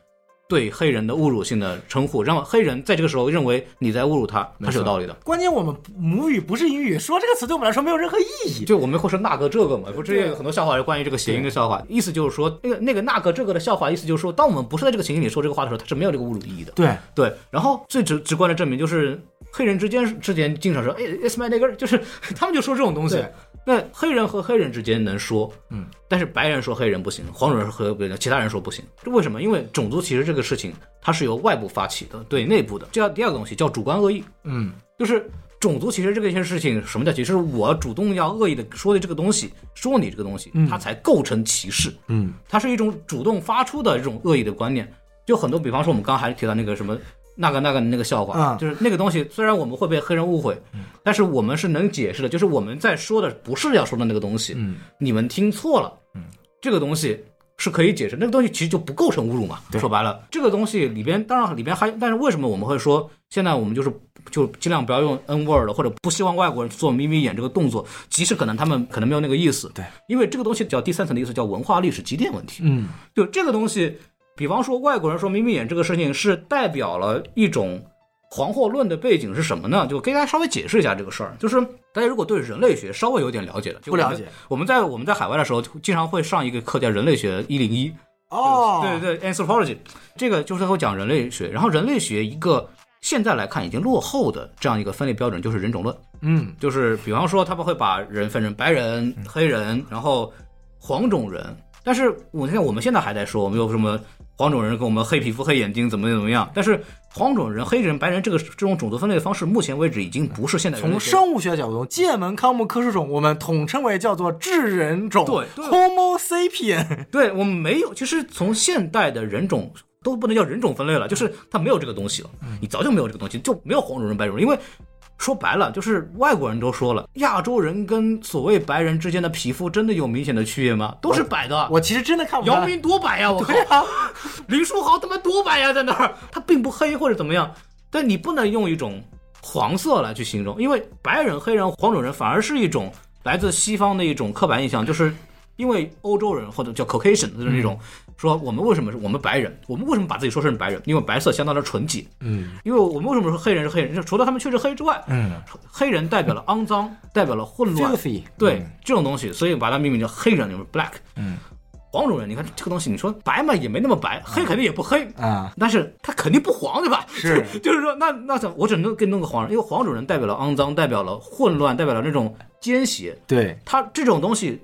对黑人的侮辱性的称呼，让黑人在这个时候认为你在侮辱他，他是有道理的。关键我们母语不是英语，说这个词对我们来说没有任何意义。就我们会说那个这个嘛，不，之前有很多笑话是关于这个谐音的笑话，意思就是说那个那个那个这个的笑话，意思就是说，当我们不是在这个情景里说这个话的时候，它是没有这个侮辱意义的。对，对，然后最直直观的证明就是黑人之间之间经常说，哎，it's my nigger，就是 [laughs] 他们就说这种东西对。那黑人和黑人之间能说，嗯，但是白人说黑人不行，黄种人和别人其他人说不行，这为什么？因为种族歧视这个事情，它是由外部发起的，对内部的。这叫第二个东西叫主观恶意，嗯就是种族歧视这个一件事情，什么叫歧视？是我主动要恶意的说的这个东西，说你这个东西，它才构成歧视。嗯它是一种主动发出的这种恶意的观念。就很多，比方说我们刚刚还提到那个什么那个那个那个笑话，啊就是那个东西，虽然我们会被黑人误会，但是我们是能解释的，就是我们在说的不是要说的那个东西，嗯你们听错了，嗯，这个东西。是可以解释，那个东西其实就不构成侮辱嘛。说白了，这个东西里边当然里边还，但是为什么我们会说现在我们就是就尽量不要用 n word 或者不希望外国人做眯眯眼这个动作，即使可能他们可能没有那个意思。对，因为这个东西叫第三层的意思，叫文化历史积淀问题。嗯就这个东西，比方说外国人说眯眯眼这个事情是代表了一种黄祸论的背景是什么呢？就给大家稍微解释一下这个事儿。就是大家如果对人类学稍微有点了解的，不了解，我们在我们在海外的时候经常会上一个课叫人类学一零一。哦，对对对，anthropology，这个就是会讲人类学。然后人类学一个现在来看已经落后的这样一个分类标准就是人种论。嗯就是比方说他们会把人分成白人、黑人，然后黄种人。但是我现在我们现在还在说，我们有什么黄种人跟我们黑皮肤、黑眼睛怎么怎么样？但是黄种人、黑人、白人这个这种种族分类的方式，目前为止已经不是现代人从生物学角度，界门纲目科属种，我们统称为叫做智人种，对对，Homo sapien。对我们没有，其实从现代的人种都不能叫人种分类了，就是它没有这个东西了，你早就没有这个东西，就没有黄种人、白种人，因为。说白了，就是外国人都说了，亚洲人跟所谓白人之间的皮肤真的有明显的区别吗？都是白的。我其实真的看不出来。姚明多白呀！我靠，啊，[laughs] 林书豪他妈多白呀，在那儿，他并不黑或者怎么样，但你不能用一种黄色来去形容，因为白人、黑人、黄种人反而是一种来自西方的一种刻板印象，就是因为欧洲人或者叫 Caucasian 就是那种说我们为什么是我们白人，我们为什么把自己说成白人？因为白色相当的纯洁，嗯因为我们为什么说黑人是黑人？就除了他们确实黑之外，嗯黑人代表了肮脏，代表了混乱对、这种东西，所以把它命名叫黑人，就是 black。嗯，黄种人，你看这个东西，你说白嘛也没那么白，黑肯定也不黑，啊，但是他肯定不黄，对吧？是 [laughs] 就是说，那那怎么我只能给你弄个黄人？因为黄种人代表了肮脏，代表了混乱，代表了那种奸邪。对，他这种东西，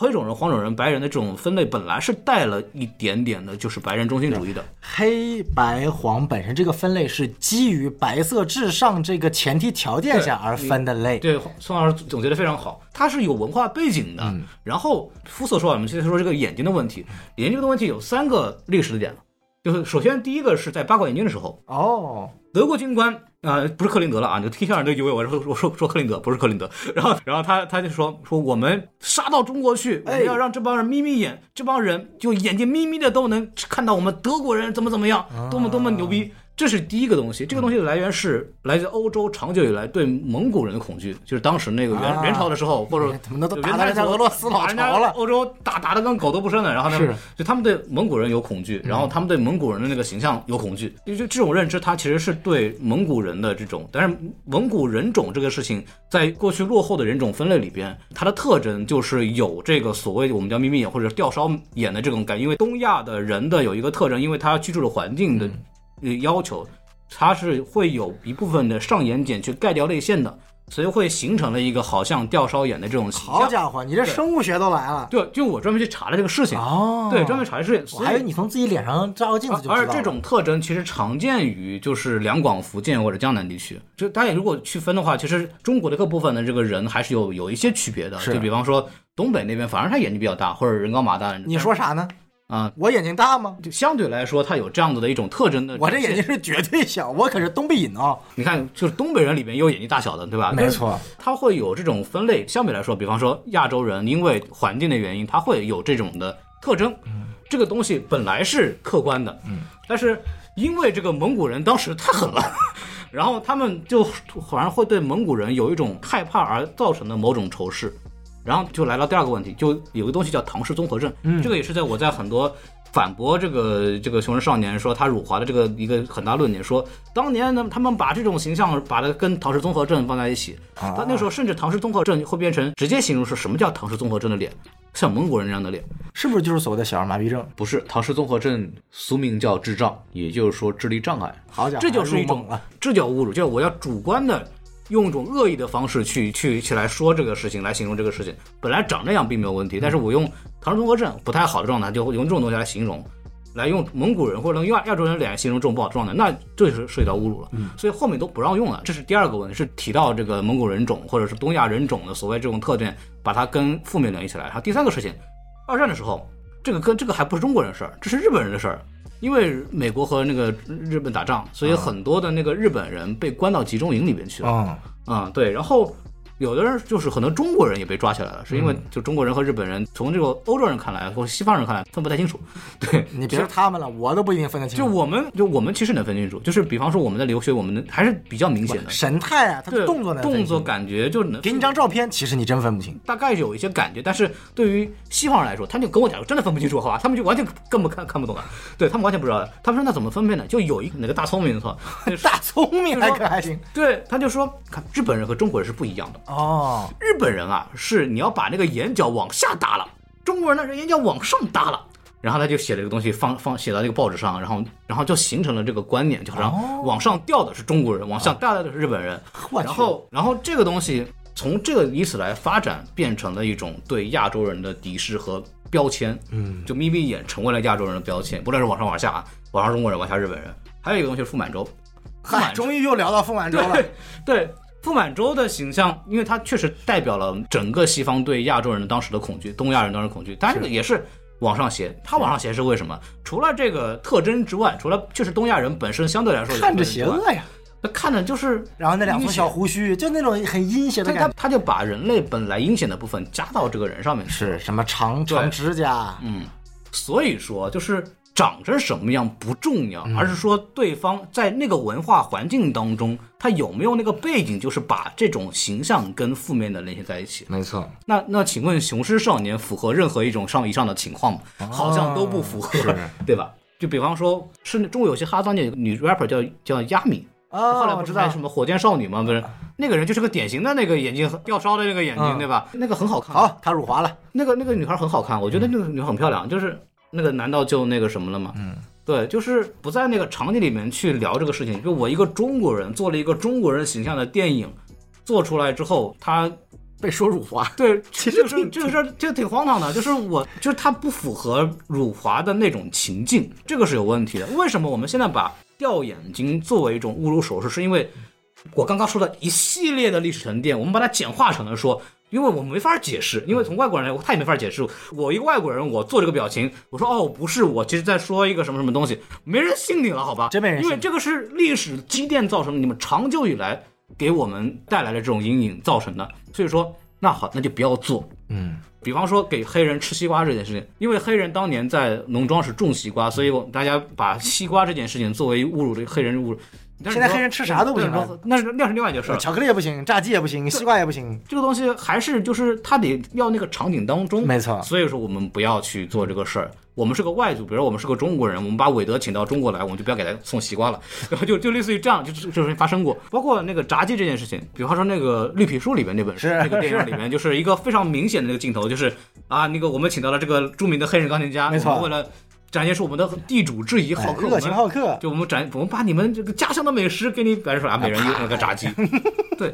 黑种人、黄种人、白人的这种分类本来是带了一点点的，就是白人中心主义的。黑白黄本身这个分类是基于白色至上这个前提条件下而分的类。对，宋老师总结的非常好，它是有文化背景的。嗯然后肤色说，我们现在说这个眼睛的问题，眼睛这个问题有三个历史的点，就是首先第一个是在八卦眼镜的时候，哦，德国军官啊、呃不是克林德了啊，你听相声都以为我说我说说克林德，不是克林德。[laughs] 然后然后他他就说说我们杀到中国去，我哎们要让这帮人眯眯眼，这帮人就眼睛眯眯的都能看到我们德国人怎么怎么样，多么多么牛逼。这是第一个东西，这个东西的来源是来自欧洲长久以来对蒙古人的恐惧，就是当时那个元、啊。元朝的时候，或者他们都元打到人家俄罗斯老把人家巢了。欧洲打打的跟狗都不剩的，然后呢是，就他们对蒙古人有恐惧，然后他们对蒙古人的那个形象有恐惧，就就这种认知，它其实是对蒙古人人的这种，但是蒙古人种这个事情，在过去落后的人种分类里边，它的特征就是有这个所谓我们叫眯眯眼或者吊梢眼的这种感，因为东亚的人的有一个特征，因为他居住的环境的呃要求，它是会有一部分的上眼睑去盖掉泪腺的。所以会形成了一个好像吊梢眼的这种形象。好家伙，你这生物学都来了。对，就我专门去查了这个事情。哦，对，专门查了事情。我还以为你从自己脸上照个镜子就知道而这种特征其实常见于就是两广、福建或者江南地区。就大家如果区分的话，其实中国的各部分的这个人还是有有一些区别的。就比方说东北那边，反而他眼睛比较大，或者人高马大。你说啥呢？啊，我眼睛大吗？就相对来说，它有这样子的一种特征的。我这眼睛是绝对小，我可是东北人啊！你看，就是东北人里面也有眼睛大小的，对吧？没错，它会有这种分类。相比来说，比方说亚洲人，因为环境的原因，他会有这种的特征。嗯，这个东西本来是客观的，嗯，但是因为这个蒙古人当时太狠了，[laughs] 然后他们就反而会对蒙古人有一种害怕而造成的某种仇视。然后就来到第二个问题，就有个东西叫唐氏综合症，嗯，这个也是在我在很多。反驳这个这个熊人少年说他辱华的这个一个很大论点，说当年呢他们把这种形象把它跟唐氏综合症放在一起，他那时候甚至唐氏综合症会变成直接形容是什么叫唐氏综合症的脸，像蒙古人那样的脸，是不是就是所谓的小儿麻痹症？不是，唐氏综合症俗名叫智障，也就是说智力障碍。好家伙，这就是一种这叫侮辱，就是我要主观的。用一种恶意的方式去去去来说这个事情，来形容这个事情，本来长这样并没有问题，但是我用唐氏综合症不太好的状态，就用这种东西来形容，来用蒙古人或者用亚亚洲人脸形容这种不好状态，那这就是涉及到侮辱了。所以后面都不让用了。这是第二个问题，是提到这个蒙古人种或者是东亚人种的所谓这种特点，把它跟负面联系起来。然后第三个事情，二战的时候，这个跟这个还不是中国人的事儿，这是日本人的事儿。因为美国和那个日本打仗，所以很多的那个日本人被关到集中营里边去了。啊，啊，对，然后。有的人就是很多中国人也被抓起来了，是因为就中国人和日本人从这个欧洲人看来或西方人看来分不太清楚。对 [laughs] 你别说他们了，我都不一定分得清。就我们就我们其实能分清楚，就是比方说我们的留学，我们还是比较明显的神态啊，他的动作呢，动作感觉就能给你张照片，其实你真分不清，大概有一些感觉。但是对于西方人来说，他就跟我讲，真的分不清楚，好吧？他们就完全根本看看不懂啊，对他们完全不知道。他们说那怎么分辨呢？就有一个哪个大聪明，错，[laughs] 大聪明还可还行。对，他就说，看日本人和中国人是不一样的哦。日本人啊，是你要把那个眼角往下耷拉，中国人呢是眼角往上耷拉，然后他就写了一个东西放放写到那个报纸上，然后然后就形成了这个观念，就好像往上掉的是中国人，往下耷拉的是日本人。然后然后这个东西从这个以此来发展，变成了一种对亚洲人的敌视和标签。嗯，就眯眯眼成为了亚洲人的标签，不论是往上往下啊，往上中国人，往下日本人。还有一个东西是傅满洲，嗨，终于又聊到傅满洲了，对。傅满洲的形象，因为他确实代表了整个西方对亚洲人的当时的恐惧，东亚人当时恐惧，但这个也是往上斜。他往上斜是为什么？除了这个特征之外，除了确实东亚人本身相对来说看着邪恶呀，那看着就是，然后那两撮小胡须，就那种很阴险的感觉。他他就把人类本来阴险的部分加到这个人上面，是什么长长指甲？嗯，所以说就是。长成什么样不重要，而是说对方在那个文化环境当中，他有没有那个背景，就是把这种形象跟负面的联系在一起。没错。那那请问雄狮少年符合任何一种上以上的情况吗？好像都不符合，[laughs] 对吧？就比方说，是中国有些哈桑界女 rapper 叫叫亚米，后来不是在什么火箭少女吗？不是，那个人就是个典型的那个眼睛吊梢的那个眼睛，对吧？那个很好看。好，她辱华了。那个那个女孩很好看，我觉得那个女孩很漂亮，就是。那个难道就那个什么了吗？嗯，对，就是不在那个场景里面去聊这个事情。就我一个中国人做了一个中国人形象的电影，做出来之后，他被说辱华。对，[laughs] 其实是这个事儿就挺荒唐的，就是我就是他不符合辱华的那种情境，这个是有问题的。为什么我们现在把掉眼睛作为一种侮辱手势？是因为我刚刚说的一系列的历史沉淀，我们把它简化成了说。因为我没法解释，因为从外国人来，他也没法解释。我一个外国人，我做这个表情，我说哦，不是，我其实在说一个什么什么东西，没人信你了，好吧？真没人信。因为这个是历史积淀造成的，你们长久以来给我们带来的这种阴影造成的。所以说，那好，那就不要做。嗯，比方说给黑人吃西瓜这件事情，因为黑人当年在农庄是种西瓜，所以我大家把西瓜这件事情作为侮辱这黑人侮辱。现在黑人吃啥都不行，那是那是另外一件事。巧克力也不行，炸鸡也不行，西瓜也不行。这个东西还是就是他得要那个场景当中，没错。所以说我们不要去做这个事儿。我们是个外族，比如说我们是个中国人，我们把韦德请到中国来，我们就不要给他送西瓜了，然后就就类似于这样，就这这事情发生过。包括那个炸鸡这件事情，比方说那个《绿皮书》里面那本书，是那个电影里面，就是一个非常明显的那个镜头，就是啊，那个我们请到了这个著名的黑人钢琴家，没错为了展现出我们的地主之谊，好客，热情们好客，就我们展，我们把你们这个家乡的美食给你摆出来，啊，每人一那个炸鸡，[laughs] 对。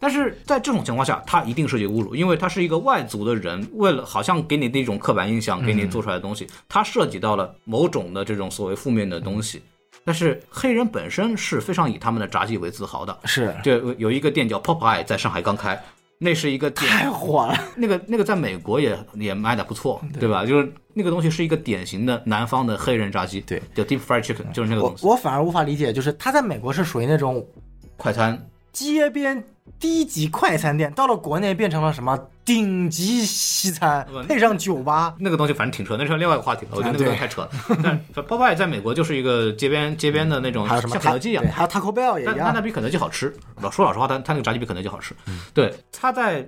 但是在这种情况下，他一定涉及侮辱，因为他是一个外族的人，为了好像给你的一种刻板印象，给你做出来的东西，他涉及到了某种的这种所谓负面的东西。但是黑人本身是非常以他们的炸鸡为自豪的，是。就有一个店叫 Popeye 在上海刚开，那是一个典太火了。那个那个在美国也也卖的不错，对吧？就是那个东西是一个典型的南方的黑人炸鸡，对，叫 deep fried chicken，就是那个我东西，我反而无法理解，就是它在美国是属于那种快餐。街边低级快餐店，到了国内变成了什么顶级西餐嗯，配上酒吧。那个东西反正挺扯，那是另外一个话题了。我觉得那个东西太扯了。但 Popeye 在美国就是一个街边街边的那种，还有什么像肯德基一样对，，还有 Taco Bell 也一样。但它比肯德基好吃。老说老实话，它它那个炸鸡比肯德基好吃。对，它在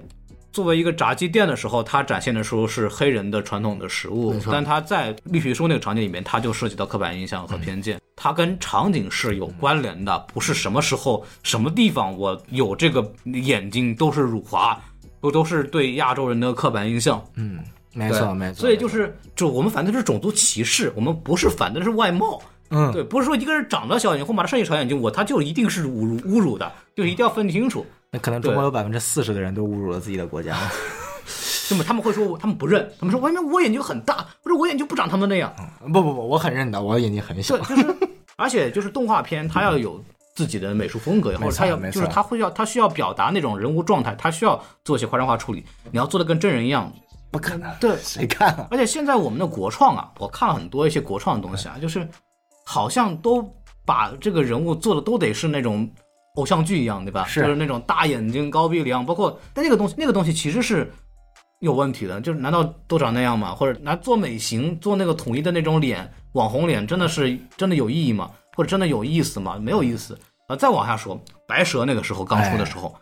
作为一个炸鸡店的时候，它展现的时候是黑人的传统的食物，但它在绿皮书那个场景里面，它就涉及到刻板印象和偏见。它跟场景是有关联的，不是什么时候、什么地方我有这个眼睛都是辱华，不都是对亚洲人的刻板印象。嗯，没错没错。所以就是，就我们反对的是种族歧视，我们不是反对的是外貌。嗯，对，不是说一个人长得小眼睛或马上设计小眼睛，我他就一定是侮辱侮辱的，就是一定要分清楚。那可能中国有百分之四十的人都侮辱了自己的国家。那么他们会说，他们不认，他们说，外面我眼睛很大，或者我眼睛不长他们那样。不不不，我很认的，我眼睛很小对，。就是，而且就是动画片，它要有自己的美术风格，或者它要就是它会要它需要表达那种人物状态，它需要做一些夸张化处理，你要做的跟真人一样。不可能，对，谁看啊？而且现在我们的国创啊，我看了很多一些国创的东西啊，就是好像都把这个人物做的都得是那种偶像剧一样，对吧？是就是那种大眼睛、高鼻梁，包括但那个东西，那个东西其实是有问题的。就是难道都长那样吗？或者拿做美型、做那个统一的那种脸、网红脸，真的是真的有意义吗？或者真的有意思吗？没有意思。啊，再往下说，白蛇那个时候刚出的时候，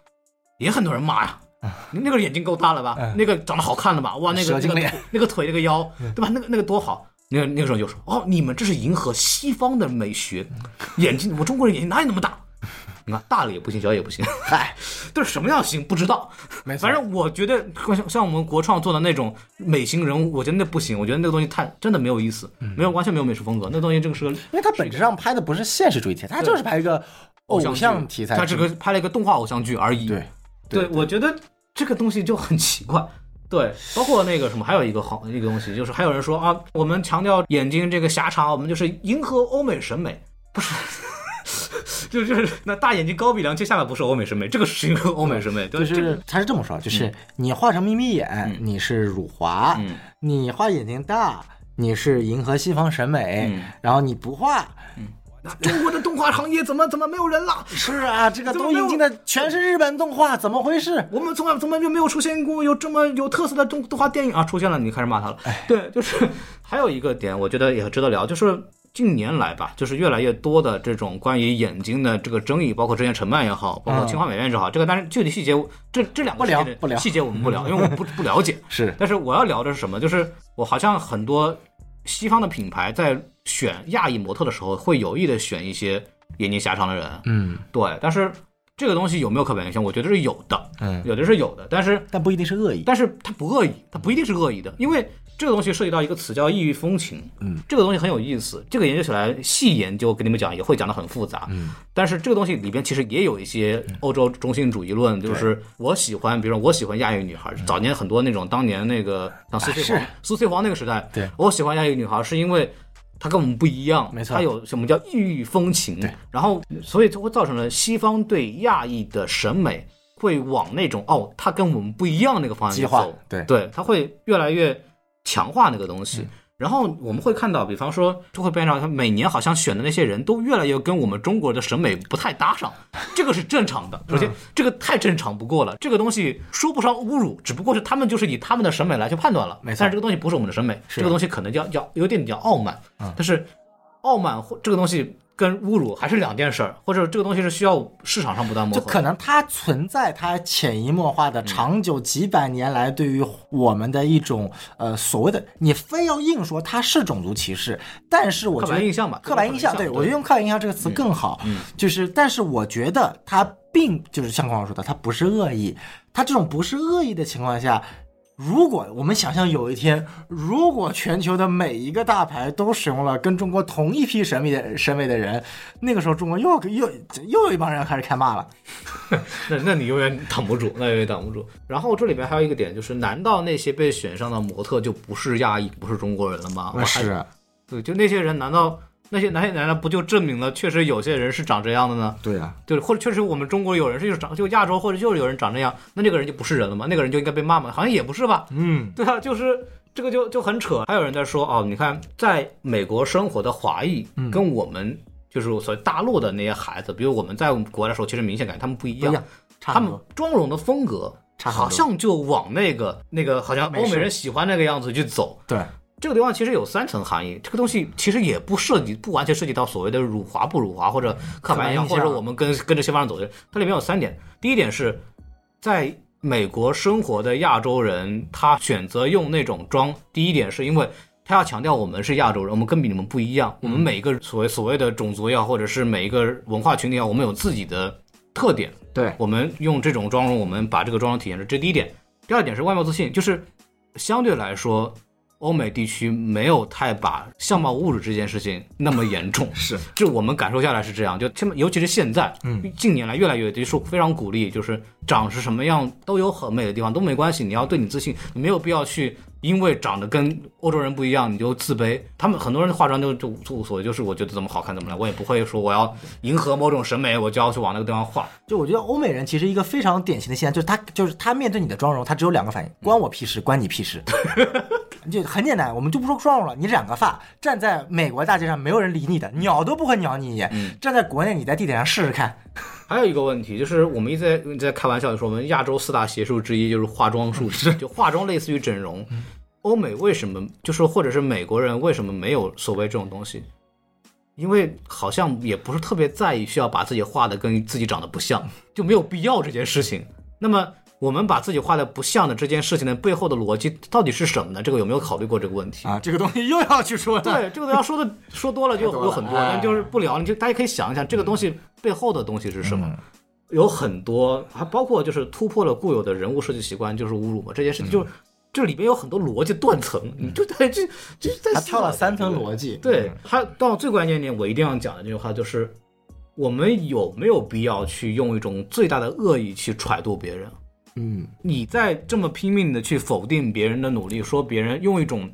也很多人骂呀。[laughs] 那个眼睛够大了吧？嗯那个长得好看了吧？哇，那个那个脸那个腿那个腰，对吧？那个那个多好。那个那个时候就说，哦，你们这是迎合西方的美学，眼睛我中国人眼睛哪有那么大？你看大了也不行，小也不行，[laughs] 嗨，这是什么样行不知道。没错。反正我觉得像像我们国创做的那种美型人物，我觉得那不行，我觉得那个东西太真的没有意思，没有完全没有美术风格，那个东西这个是个因为它本质上拍的不是现实主义题材，它就是拍一个偶像题材。它只是拍了一个动画偶像剧而已。对对，我觉得这个东西就很奇怪。对，包括那个什么，还有一个好一个东西，就是还有人说啊，我们强调眼睛这个狭长，我们就是迎合欧美审美，不是。就 [laughs] 就是那大眼睛高鼻梁，接下来不是欧美审美，这个是一个欧美审美，就这个是他是这么说，就是你画成眯眯眼，你是辱华；嗯你画眼睛大，你是迎合西方审美；嗯然后你不画，那中国的动画行业怎么怎么没有人了？[laughs] 是啊，这个都引进的全是日本动画，怎么回事？我们从来从来就没有出现过有这么有特色的动动画电影啊！出现了，你开始骂他了。对，就是还有一个点，我觉得也值得聊，就是近年来吧，就是越来越多的这种关于眼睛的这个争议，包括之前陈曼也好，包括清华美院也好，这个但是具体细节，这这两个不聊细节不聊细节我们不聊，因为我不不了解。[laughs] 是但是我要聊的是什么？就是我好像很多西方的品牌在选亚裔模特的时候，会有意的选一些眼睛狭长的人。嗯对，但是这个东西有没有刻板印象？我觉得是有的，嗯，有的是有的，但是但不一定是恶意。但是它不恶意，它不一定是恶意的，因为这个东西涉及到一个词叫异域风情，嗯，这个东西很有意思，这个研究起来细研究跟你们讲也会讲得很复杂，嗯，但是这个东西里边其实也有一些欧洲中心主义论，就是我喜欢，比如说我喜欢亚裔女孩，早年很多那种当年那个像苏翠是黄，苏翠黄那个时代，对。我喜欢亚裔女孩是因为。她跟我们不一样，没错。她有什么叫异域风情，对，然后所以就会造成了西方对亚裔的审美会往那种哦，她跟我们不一样那个方向去走，对。对，它会越来越强化那个东嗯西。然后我们会看到，比方说，就会变成他每年好像选的那些人都越来越跟我们中国的审美不太搭上，这个是正常的。首先，这个太正常不过了，这个东西说不上侮辱，只不过是他们就是以他们的审美来去判断了。没错但是这个东西不是我们的审美，这个东西可能叫叫有点叫傲慢。但是傲慢或这个东西跟侮辱还是两件事儿，或者这个东西是需要市场上不断磨合。就可能它存在，它潜移默化的、长久几百年来对于我们的一种呃所谓的，你非要硬说它是种族歧视，但是我觉得板印象吧，刻板印象，对我觉得用刻板印象这个词更好。嗯就是，但是我觉得它并就是像光老说的，它不是恶意，它这种不是恶意的情况下。如果我们想象有一天，如果全球的每一个大牌都使用了跟中国同一批审美的审美的人，那个时候中国又又又有一帮人开始开骂了。[laughs] 那那你永远挡不住，那永远挡不住。然后这里面还有一个点就是，难道那些被选上的模特就不是亚裔，不是中国人了吗？是，对，就那些人，难道那些那些难道不就证明了确实有些人是长这样的呢？对呀啊，对，或者确实我们中国有人是就是长就亚洲或者就是有人长这样，那这个人就不是人了吗？那个人就应该被骂吗？好像也不是吧？嗯，对啊，就是这个就就很扯。还有人在说哦，你看在美国生活的华裔嗯跟我们就是所谓大陆的那些孩子，比如我们在我们国外的时候，其实明显感觉他们不一样，他们。妆容的风格好像就往那个那个好像欧美人喜欢那个样子去走。对，这个地方其实有三层含义，这个东西其实也不涉及，不完全涉及到所谓的辱华不辱华或者刻板印象，或者我们跟跟着西方人走的。它里面有三点，第一点是在美国生活的亚洲人，他选择用那种妆，第一点是因为。他要强调我们是亚洲人，我们跟比你们不一样。我们每一个所谓所谓的种族也好，或者是每一个文化群体也好，我们有自己的特点。对，我们用这种妆容，我们把这个妆容体现出，这第一点。第二点是外貌自信，就是相对来说，欧美地区没有太把相貌物质这件事情那么严重。[laughs] 是，这我们感受下来是这样，就现尤其是现在，嗯，近年来越来越就是非常鼓励，就是长是什么样都有很美的地方都没关系，你要对你自信，你没有必要去因为长得跟欧洲人不一样你就自卑。他们很多人化妆就就就无所谓，就是我觉得怎么好看怎么来，我也不会说我要迎合某种审美，我就要去往那个地方画。就我觉得欧美人其实一个非常典型的现象，就是他就是他面对你的妆容，他只有两个反应：关我屁事，关你屁事。[laughs] 就很简单，我们就不说妆容了，你染个发，站在美国大街上，没有人理你的，鸟都不会鸟你一眼。站在国内，你在地铁上试试看，还有一个问题就是，我们一直在在开玩笑的说，我们亚洲四大邪术之一就是化妆术，[laughs] 就化妆类似于整容。欧美为什么就是或者是美国人为什么没有所谓这种东西？因为好像也不是特别在意需要把自己画的跟自己长得不像，就没有必要这件事情。那么我们把自己画的不像的这件事情的背后的逻辑到底是什么呢？这个有没有考虑过这个问题？啊，这个东西又要去说了。对，这个要说的 [laughs] 说多了就有很多，哎那就是不聊，你就大家可以想一想这个东西背后的东西是什么。嗯有很多，还包括就是突破了固有的人物设计习惯，就是侮辱嘛，这件事情就这里边有很多逻辑断层，你就在这这在他挑了三层。逻辑。对，他到最关键点，我一定要讲的这句话就是：我们有没有必要去用一种最大的恶意去揣度别人？嗯，你在这么拼命的去否定别人的努力，说别人用一种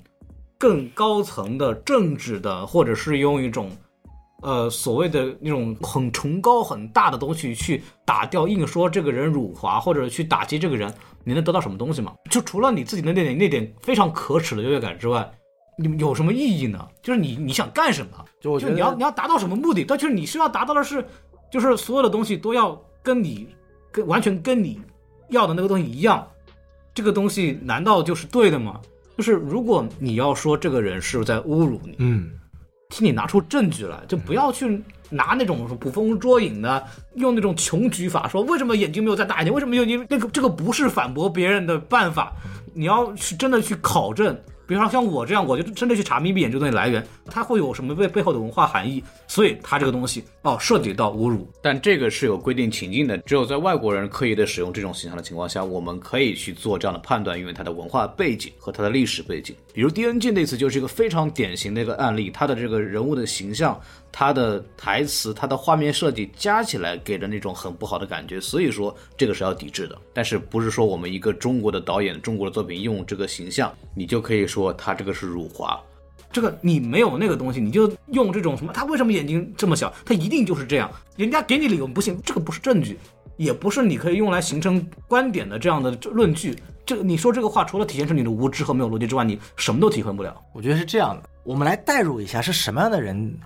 更高层的政治的，或者是用一种呃所谓的那种很崇高很大的东西去打掉，硬说这个人辱华，或者去打击这个人，你能得到什么东西吗？就除了你自己的那点那点非常可耻的优越感之外，你有什么意义呢？就是你你想干什么？就我就你要你要达到什么目的？但就是你需要达到的是，就是所有的东西都要跟你跟完全跟你要的那个东西一样，这个东西难道就是对的吗？就是如果你要说这个人是在侮辱你，嗯，替你拿出证据来，就不要去拿那种捕风捉影的，用那种穷举法说为什么眼睛没有再大一点，为什么眼睛那个这个不是反驳别人的办法，你要去真的去考证。比方说像我这样，我就真的去查眯眯眼这个东西来源，它会有什么背背后的文化含义，所以它这个东西哦涉及到侮辱，但这个是有规定情境的，只有在外国人刻意的使用这种形象的情况下，我们可以去做这样的判断，因为它的文化背景和它的历史背景。比如 DNG 那次就是一个非常典型的一个案例，它的这个人物的形象、他的台词、他的画面设计加起来给人那种很不好的感觉，所以说这个是要抵制的。但是不是说我们一个中国的导演、中国的作品用这个形象，你就可以说他这个是辱华？这个你没有那个东西，你就用这种什么？他为什么眼睛这么小？他一定就是这样。人家给你理由不信，这个不是证据，也不是你可以用来形成观点的这样的论据。这个你说这个话，除了体现出你的无知和没有逻辑之外，你什么都体会不了。我觉得是这样的。我们来代入一下，是什么样的人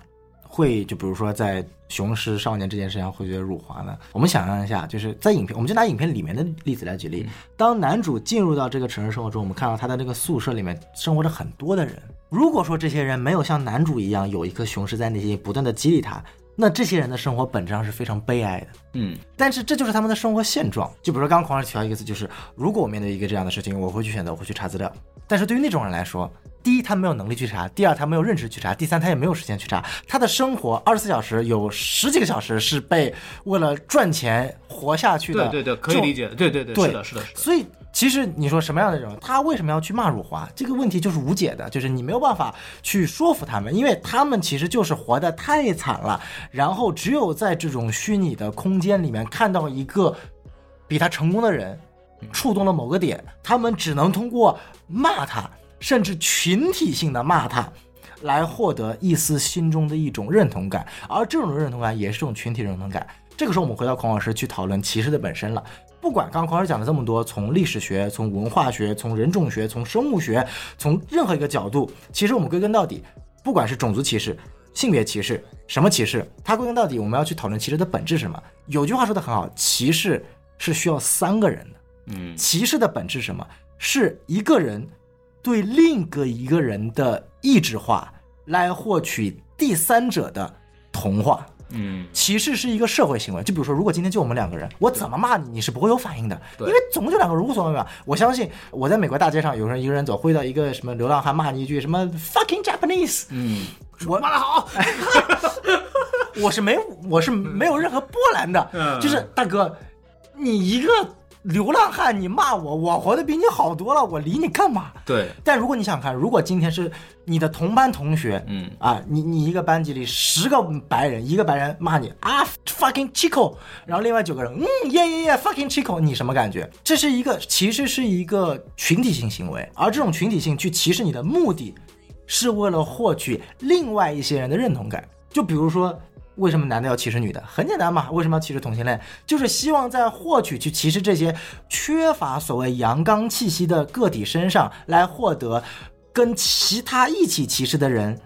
会就比如说在《雄狮少年》这件事情上会觉得辱华呢？我们想象一下，就是在影片，我们就拿影片里面的例子来举例。当男主进入到这个城市生活中，我们看到他的那个宿舍里面生活着很多的人。如果说这些人没有像男主一样有一颗雄狮在内心不断的激励他，那这些人的生活本质上是非常悲哀的。嗯但是这就是他们的生活现状。就比如说刚刚狂儿提到一个词，就是如果我面对一个这样的事情，我会去选择，我会去查资料。但是对于那种人来说，第一他没有能力去查，第二他没有认知去查，第三他也没有时间去查。他的生活二十四小时有十几个小时是被为了赚钱活下去的。对对对，可以理解，对对对，对是的，是的，是的，所以其实你说什么样的人，他为什么要去骂辱华？这个问题就是无解的，就是你没有办法去说服他们，因为他们其实就是活得太惨了，然后只有在这种虚拟的空间里面看到一个比他成功的人，触动了某个点，他们只能通过骂他，甚至群体性的骂他。来获得一丝心中的一种认同感，而这种认同感也是这种群体认同感。这个时候，我们回到孔老师去讨论歧视的本身了。不管刚刚孔老师讲了这么多，从历史学、从文化学、从人种学、从生物学、从任何一个角度，其实我们归根到底，不管是种族歧视、性别歧视、什么歧视，它归根到底，我们要去讨论歧视的本质是什么。有句话说的很好，歧视是需要三个人的。嗯歧视的本质是什么？是一个人对另一个一个人的意志化，来获取第三者的同化。嗯，歧视是一个社会行为，就比如说，如果今天就我们两个人，我怎么骂你，你是不会有反应的，因为总共就两个人，无所谓嘛。我相信我在美国大街上，有人一个人走，会到一个什么流浪汉骂你一句什么 fucking Japanese，嗯，我骂的好，[laughs] 我是没我是没有任何波澜的，嗯。就是大哥，你一个流浪汉，你骂我，我活得比你好多了，我理你干嘛？对，但如果你想想看，如果今天是你的同班同学，嗯啊，你你一个班级里十个白人，一个白人骂你啊 fucking chico，然后另外九个人嗯耶耶耶 fucking chico，你什么感觉？这是一个其实是一个群体性行为，而这种群体性去歧视你的目的，是为了获取另外一些人的认同感。就比如说。为什么男的要歧视女的？很简单嘛，为什么要歧视同性恋？就是希望在获取去歧视这些缺乏所谓阳刚气息的个体身上，来获得跟其他一起歧视的人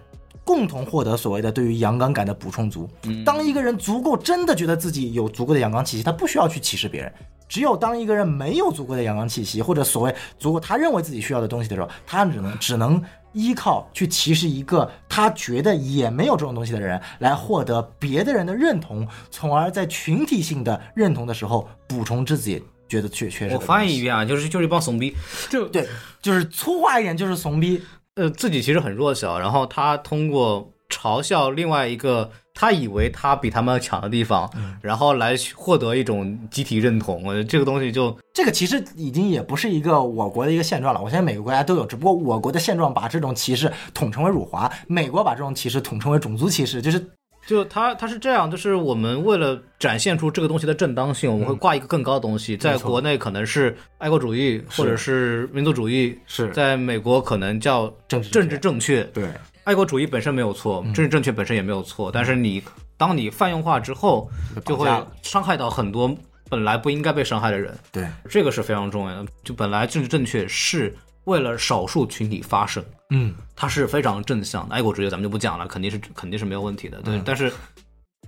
共同获得所谓的对于阳刚感的补充足。当一个人足够真的觉得自己有足够的阳刚气息，他不需要去歧视别人。只有当一个人没有足够的阳刚气息，或者所谓足够他认为自己需要的东西的时候，他只能只能依靠去歧视一个他觉得也没有这种东西的人，来获得别的人的认同，从而在群体性的认同的时候补充自己觉得缺缺失的我。翻译一遍啊，就是就是一帮怂逼，就对，就是粗话一点就是怂逼。呃自己其实很弱小，然后他通过嘲笑另外一个他以为他比他们强的地方，然后来获得一种集体认同。我觉得这个东西就这个其实已经也不是一个我国的一个现状了，我现在每个国家都有，只不过我国的现状把这种歧视统称为辱华，美国把这种歧视统称为种族歧视，就是就他他是这样，就是我们为了展现出这个东西的正当性，我们会挂一个更高的东西，在国内可能是爱国主义或者是民族主义，是。在美国可能叫政治政治正确。对爱国主义本身没有错，政治正确本身也没有错，但是你当你泛用化之后，就会伤害到很多本来不应该被伤害的人，对，这个是非常重要的。就本来政治正确是为了少数群体发声，嗯，它是非常正向的。爱国主义咱们就不讲了，肯定是肯定是没有问题的。嗯对，但是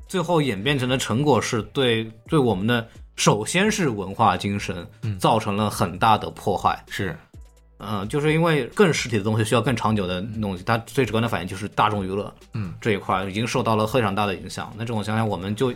最后演变成的成果是对对我们的首先是文化精神嗯造成了很大的破坏。是嗯、就是因为更实体的东西需要更长久的东西，它最直观的反应就是大众娱乐，嗯，这一块已经受到了非常大的影响。那这种情况下，我们就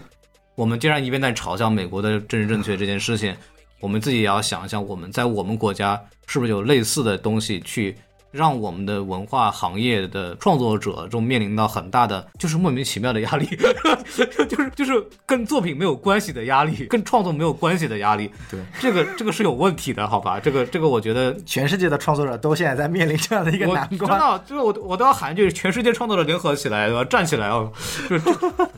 我们既然一边在嘲笑美国的政治正确这件事情，我们自己也要想一想，我们在我们国家是不是有类似的东西去。让我们的文化行业的创作者中面临到很大的就是莫名其妙的压力，[laughs] 就是就是跟作品没有关系的压力，跟创作没有关系的压力。对，这个这个是有问题的，好吧？这个这个我觉得全世界的创作者都现在在面临这样的一个难关。真的就是我我都要喊一句，全世界创作者联合起来，对吧？站起来哦，就是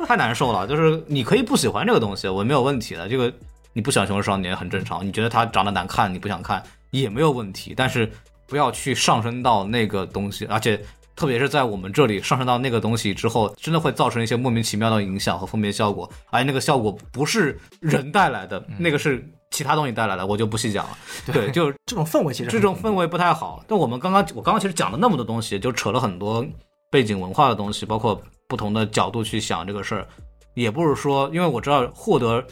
太难受了。就是你可以不喜欢这个东西，我没有问题的。这个你不喜欢《熊出少年》很正常，你觉得他长得难看，你不想看也没有问题。但是不要去上升到那个东西，而且特别是在我们这里上升到那个东西之后，真的会造成一些莫名其妙的影响和负面效果，而且那个效果不是人带来的，那个是其他东西带来的，我就不细讲了。对，就这种氛围其实这种氛围不太好。但我们刚刚我刚刚其实讲了那么多东西，就扯了很多背景文化的东西，包括不同的角度去想这个事儿，也不是说，因为我知道获得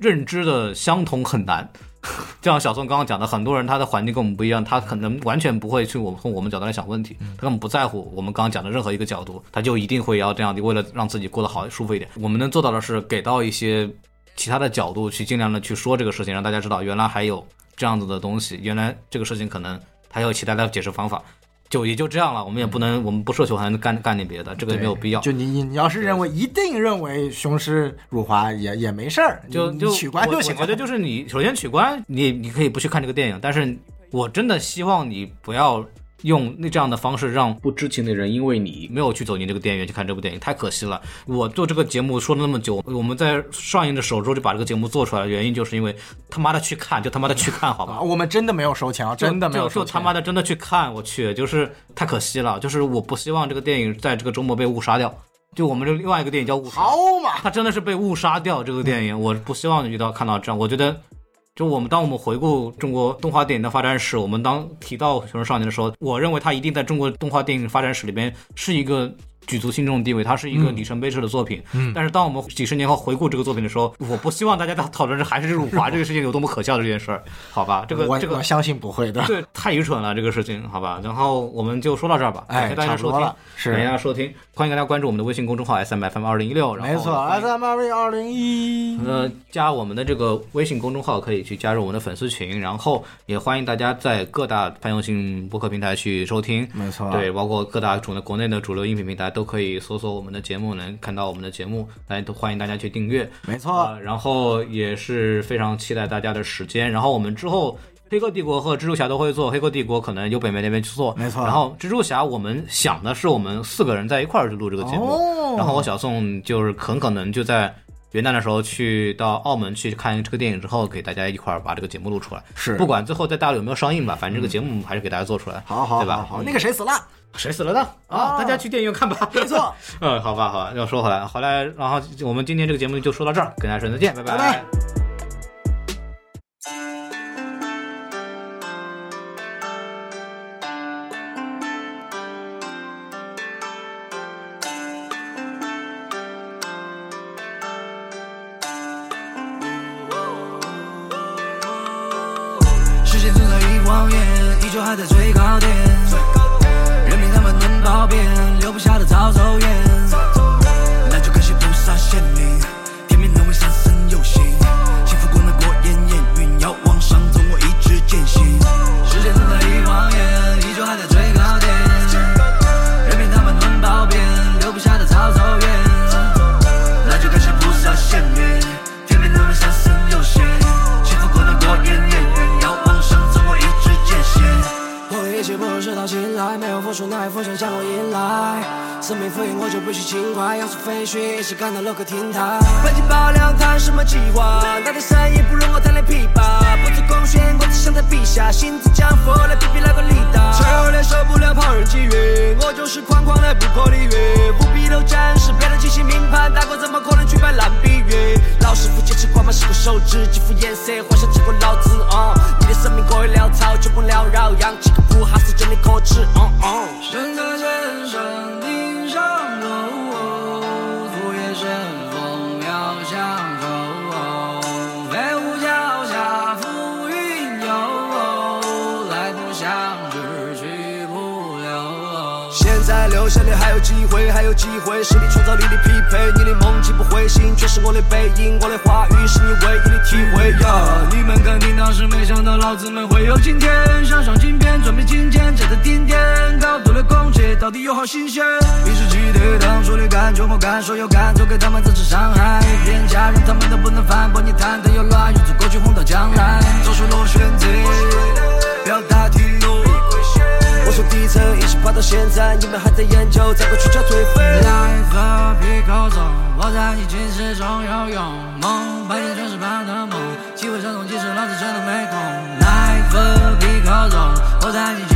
认知的相同很难，[laughs] 就像小宋刚刚讲的，很多人他的环境跟我们不一样，他可能完全不会去我们从我们角度来想问题，他根本不在乎我们刚刚讲的任何一个角度，他就一定会要这样的，为了让自己过得好舒服一点。我们能做到的是给到一些其他的角度去尽量的去说这个事情，让大家知道原来还有这样子的东西，原来这个事情可能还有其他的解释方法。就也就这样了，我们也不能，我们不奢求还能干干点别的，这个也没有必要。就你你要是认为一定认为雄狮辱华也也没事儿，就就取关就行。我觉得就是你首先取关，你你可以不去看这个电影，但是我真的希望你不要。用那这样的方式让不知情的人，因为你没有去走进这个电影院去看这部电影，太可惜了。我做这个节目说了那么久，我们在上映的首周就把这个节目做出来，原因就是因为他妈的去看，就他妈的去看，好吧？[laughs] 我们真的没有收钱啊，真的没有收钱。他妈的真的去看，我去，就是太可惜了。就是我不希望这个电影在这个周末被误杀掉。就我们这另外一个电影叫《误杀》，好嘛，他真的是被误杀掉。这个电影，我不希望遇到看到这样，我觉得。就我们当我们回顾中国动画电影的发展史，我们当提到《熊出少年》的时候，我认为它一定在中国动画电影发展史里边是一个。举足轻重的地位，它是一个里程碑式的作品。嗯，但是当我们几十年后回顾这个作品的时候，我不希望大家讨讨论这还是辱华这个事情有多么可笑的这件事儿，[laughs] 好吧？这个这个我相信不会的，对，太愚蠢了这个事情，好吧？然后我们就说到这儿吧，感谢大家收听，是。感谢大家收听，欢迎大家关注我们的微信公众号 S M F M 二零一六，没错，S M F M 二零一，呃，加我们的这个微信公众号可以去加入我们的粉丝群，然后也欢迎大家在各大泛用性播客平台去收听，没错，对，包括各大主的国内的主流音频平台都可以搜索。我们的节目能看到我们的节目，大家都欢迎大家去订阅，没错。然后也是非常期待大家的时间。然后我们之后黑客帝国和蜘蛛侠都会做，黑客帝国可能由北美那边去做，没错。然后蜘蛛侠我们想的是我们四个人在一块儿去录这个节目，哦然后我小宋就是很可能就在元旦的时候去到澳门去看这个电影之后，给大家一块儿把这个节目录出来。是，不管最后在大陆有没有上映吧，反正这个节目还是给大家做出来，好好对吧？好，那个谁死了？谁死了呢？啊，大家去电影院看吧。没错。[laughs] 嗯，好吧，好吧。要说回来，回来，然后我们今天这个节目就说到这儿，跟大家说再见，拜拜。时敷衍我就不许轻快，要是飞雪一时赶到楼阁亭台。本金爆料谈什么计划？那点生意不如我弹的琵琶。不知贡献，我只想在笔下，心自降佛来比比那个力大。最后连受不了旁人觊觎，我就是狂狂的不可理喻。不必都展示，别人精心命盘，大哥怎么可能去摆烂比喻？老师傅坚持光芒是个手指，肌肤颜色幻想见过老子。你的生命过于潦草，就不缭绕，养起个谱，还是真的可耻。深刻先生。想你还有机会，还有机会，实力创造力的匹配。你的梦境不灰心，却是我的背影。我的话语是你唯一的体会。你们肯定当时没想到，老子们会有今天。想上镜片，准备金钱，站在顶点，高度的空气到底有好新鲜。一时记得当初的感觉，我敢说有敢做，给他们造成伤害。连家人他们都不能反驳，你谈的有乱，用从过去轰到将来，做出了选择，表达题。我从底层一直爬到现在，你们还在研究怎么去叫颓废。Life 和皮口中，我在你进食中游泳，梦白天全是般的梦，机会闪动，即使老子真的没空。Life 和皮口中，我在你